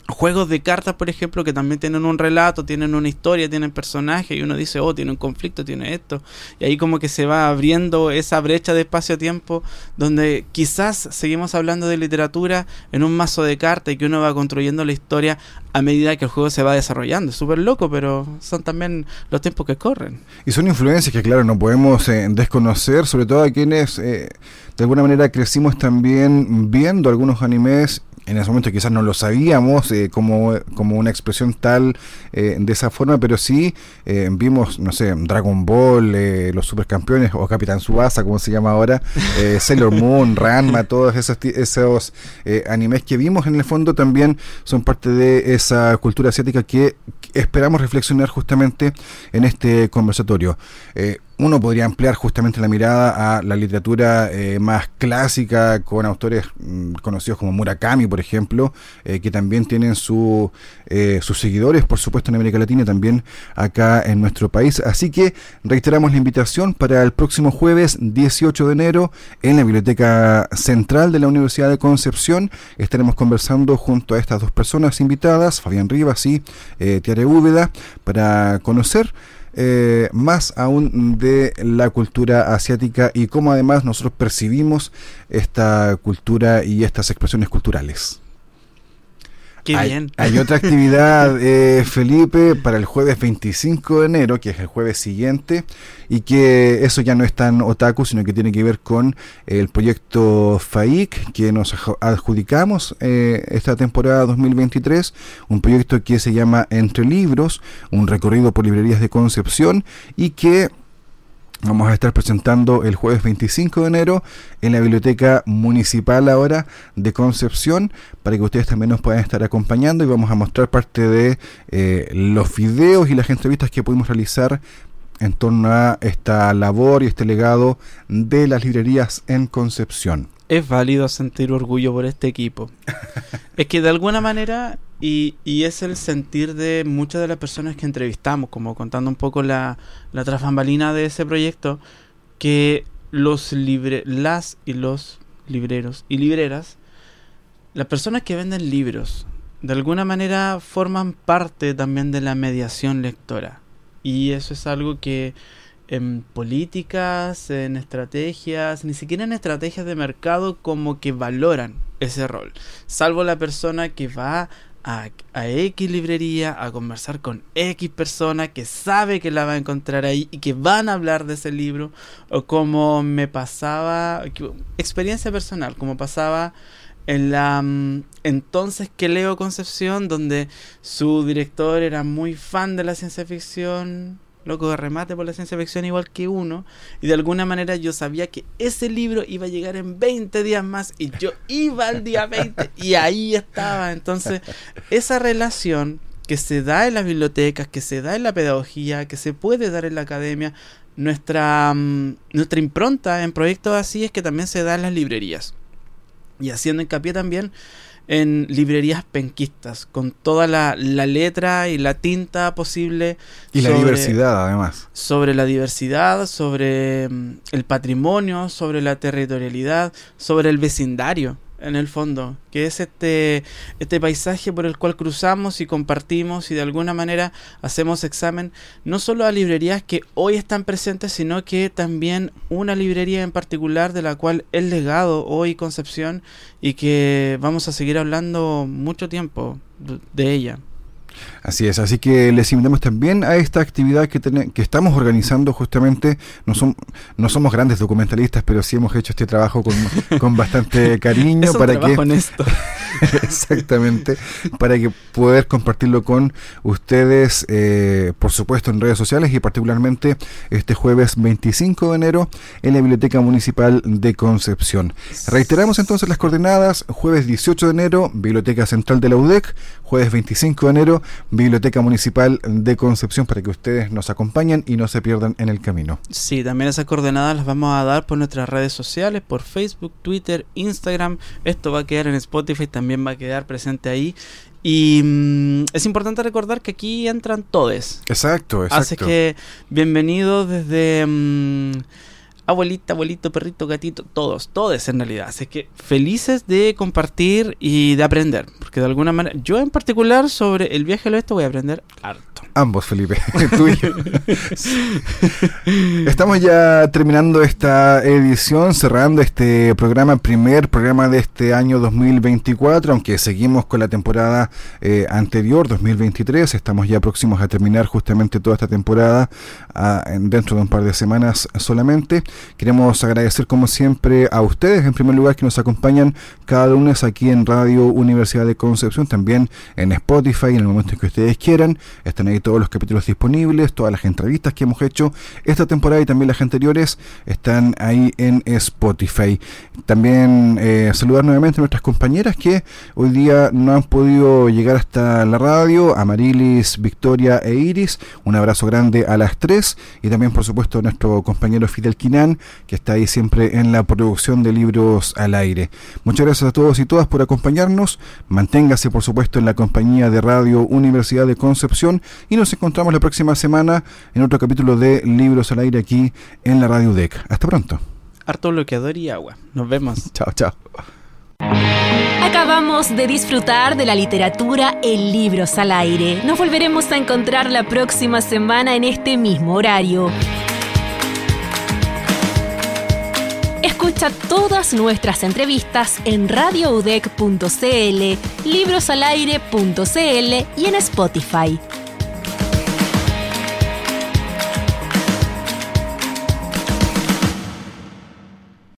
juegos de cartas, por ejemplo, que también tienen un relato, tienen una historia, tienen personajes, y uno dice, oh, tiene un conflicto, tiene esto. Y ahí como que se va abriendo esa brecha de espacio-tiempo, donde quizás seguimos hablando de literatura en un mazo de cartas y que uno va construyendo la historia a medida que el juego se va desarrollando. Es súper loco, pero son también los tiempos que corren. Y son influencias que, claro, no podemos eh, desconocer, sobre todo a quienes eh, de alguna manera crecimos también viendo algunos animes en ese momento quizás no lo sabíamos eh, como, como una expresión tal eh, de esa forma, pero sí eh, vimos, no sé, Dragon Ball, los Supercampeones o Capitán Subasa, como se llama ahora, Sailor Moon, Ranma, todos esos, esos animes que vimos en el fondo también son parte de esa cultura asiática que esperamos reflexionar justamente en este conversatorio uno podría ampliar justamente la mirada a la literatura eh, más clásica con autores mm, conocidos como Murakami, por ejemplo, eh, que también tienen su, eh, sus seguidores, por supuesto, en América Latina y también acá en nuestro país. Así que reiteramos la invitación para el próximo jueves 18 de enero en la Biblioteca Central de la Universidad de Concepción. Estaremos conversando junto a estas dos personas invitadas, Fabián Rivas y Tiare Úbeda, para conocer eh, más aún de la cultura asiática y cómo además nosotros percibimos esta cultura y estas expresiones culturales hay, otra actividad, eh, Felipe, para el jueves 25 de enero, que es el jueves siguiente, y que eso ya no es tan otaku, sino que tiene que ver con el proyecto FAIC, que nos adjudicamos eh, esta temporada 2023, un proyecto que se llama Entre Libros, un recorrido por librerías de Concepción, y que Vamos a estar presentando el jueves 25 de enero en la Biblioteca Municipal ahora de Concepción para que ustedes también nos puedan estar acompañando y vamos a mostrar parte de eh, los videos y las entrevistas que pudimos realizar en torno a esta labor y este legado de las librerías en Concepción. Es válido sentir orgullo por este equipo. es que de alguna manera y, es el sentir de muchas de las personas que entrevistamos, como contando un poco la, la de ese proyecto, que los libre, las y los libreros y libreras, las personas que venden libros, de alguna manera forman parte también de la mediación lectora. Y eso es algo que en políticas, en estrategias, ni siquiera en estrategias de mercado como que valoran ese rol. Salvo la persona que va a, X librería a conversar con X persona que sabe que la va a encontrar ahí y que van a hablar de ese libro o como me pasaba experiencia personal como pasaba en la mm, entonces que leo Concepción donde su director era muy fan de la ciencia ficción loco de remate por la ciencia ficción igual que uno, y de alguna manera yo sabía que ese libro iba a llegar en 20 días más y yo iba al día 20 y ahí estaba. Entonces, esa relación que se da en las bibliotecas, que se da en la pedagogía, que se puede dar en la academia, nuestra, mm, nuestra impronta en proyectos así es que también se da en las librerías. Y haciendo hincapié también en librerías penquistas, con toda la, letra y la tinta posible. Y la diversidad, además. Sobre la diversidad, sobre mm, el patrimonio, sobre la territorialidad, sobre el vecindario en el fondo, que es este, este paisaje por el cual cruzamos y compartimos y de alguna manera hacemos examen no solo a librerías que hoy están presentes, sino que también una librería en particular de la cual es legado hoy Concepción y que vamos a seguir hablando mucho tiempo de ella. Así es, así que les invitamos también a esta actividad que, que estamos organizando justamente. No, son, no somos grandes documentalistas, pero sí hemos hecho este trabajo con, con bastante cariño para que exactamente. Para que poder compartirlo con ustedes, eh, por supuesto en redes sociales y particularmente este jueves 25 de enero en la Biblioteca Municipal de Concepción. Reiteramos entonces las coordenadas: jueves 18 de enero, Biblioteca Central de la UDEC, jueves 25 de enero Biblioteca Municipal de Concepción para que ustedes nos acompañen y no se pierdan en el camino. Sí, también esas coordenadas las vamos a dar por nuestras redes sociales, por Facebook, Twitter, Instagram. Esto va a quedar en Spotify, también va a quedar presente ahí. Y mm, es importante recordar que aquí entran todos. Exacto, exacto. Así que bienvenidos desde... Mm, abuelita, abuelito, perrito, gatito, todos, todos en realidad. Así que felices de compartir y de aprender, porque de alguna manera, yo en particular sobre el viaje al oeste voy a aprender harto. Ambos, Felipe. Estamos ya terminando esta edición, cerrando este programa, primer programa de este año 2024, aunque seguimos con la temporada eh, anterior, 2023. Estamos ya próximos a terminar justamente toda esta temporada dentro de un par de semanas solamente. Queremos agradecer como siempre a ustedes, en primer lugar, que nos acompañan cada lunes aquí en Radio Universidad de Concepción, también en Spotify, en el momento en que ustedes quieran. Están ahí todos los capítulos disponibles, todas las entrevistas que hemos hecho esta temporada y también las anteriores están ahí en Spotify. También eh, saludar nuevamente a nuestras compañeras que hoy día no han podido llegar hasta la radio, a Marilis, Victoria e Iris. Un abrazo grande a las tres y también por supuesto a nuestro compañero Fidel Quinan que está ahí siempre en la producción de libros al aire. Muchas gracias a todos y todas por acompañarnos. Manténgase por supuesto en la compañía de Radio Universidad de Concepción y nos encontramos la próxima semana en otro capítulo de Libros al aire aquí en la Radio DEC. Hasta pronto. Harto bloqueador y agua. Nos vemos. chao, chao. Acabamos de disfrutar de la literatura en Libros al aire. Nos volveremos a encontrar la próxima semana en este mismo horario. Escucha todas nuestras entrevistas en radioudec.cl, librosalaire.cl y en Spotify.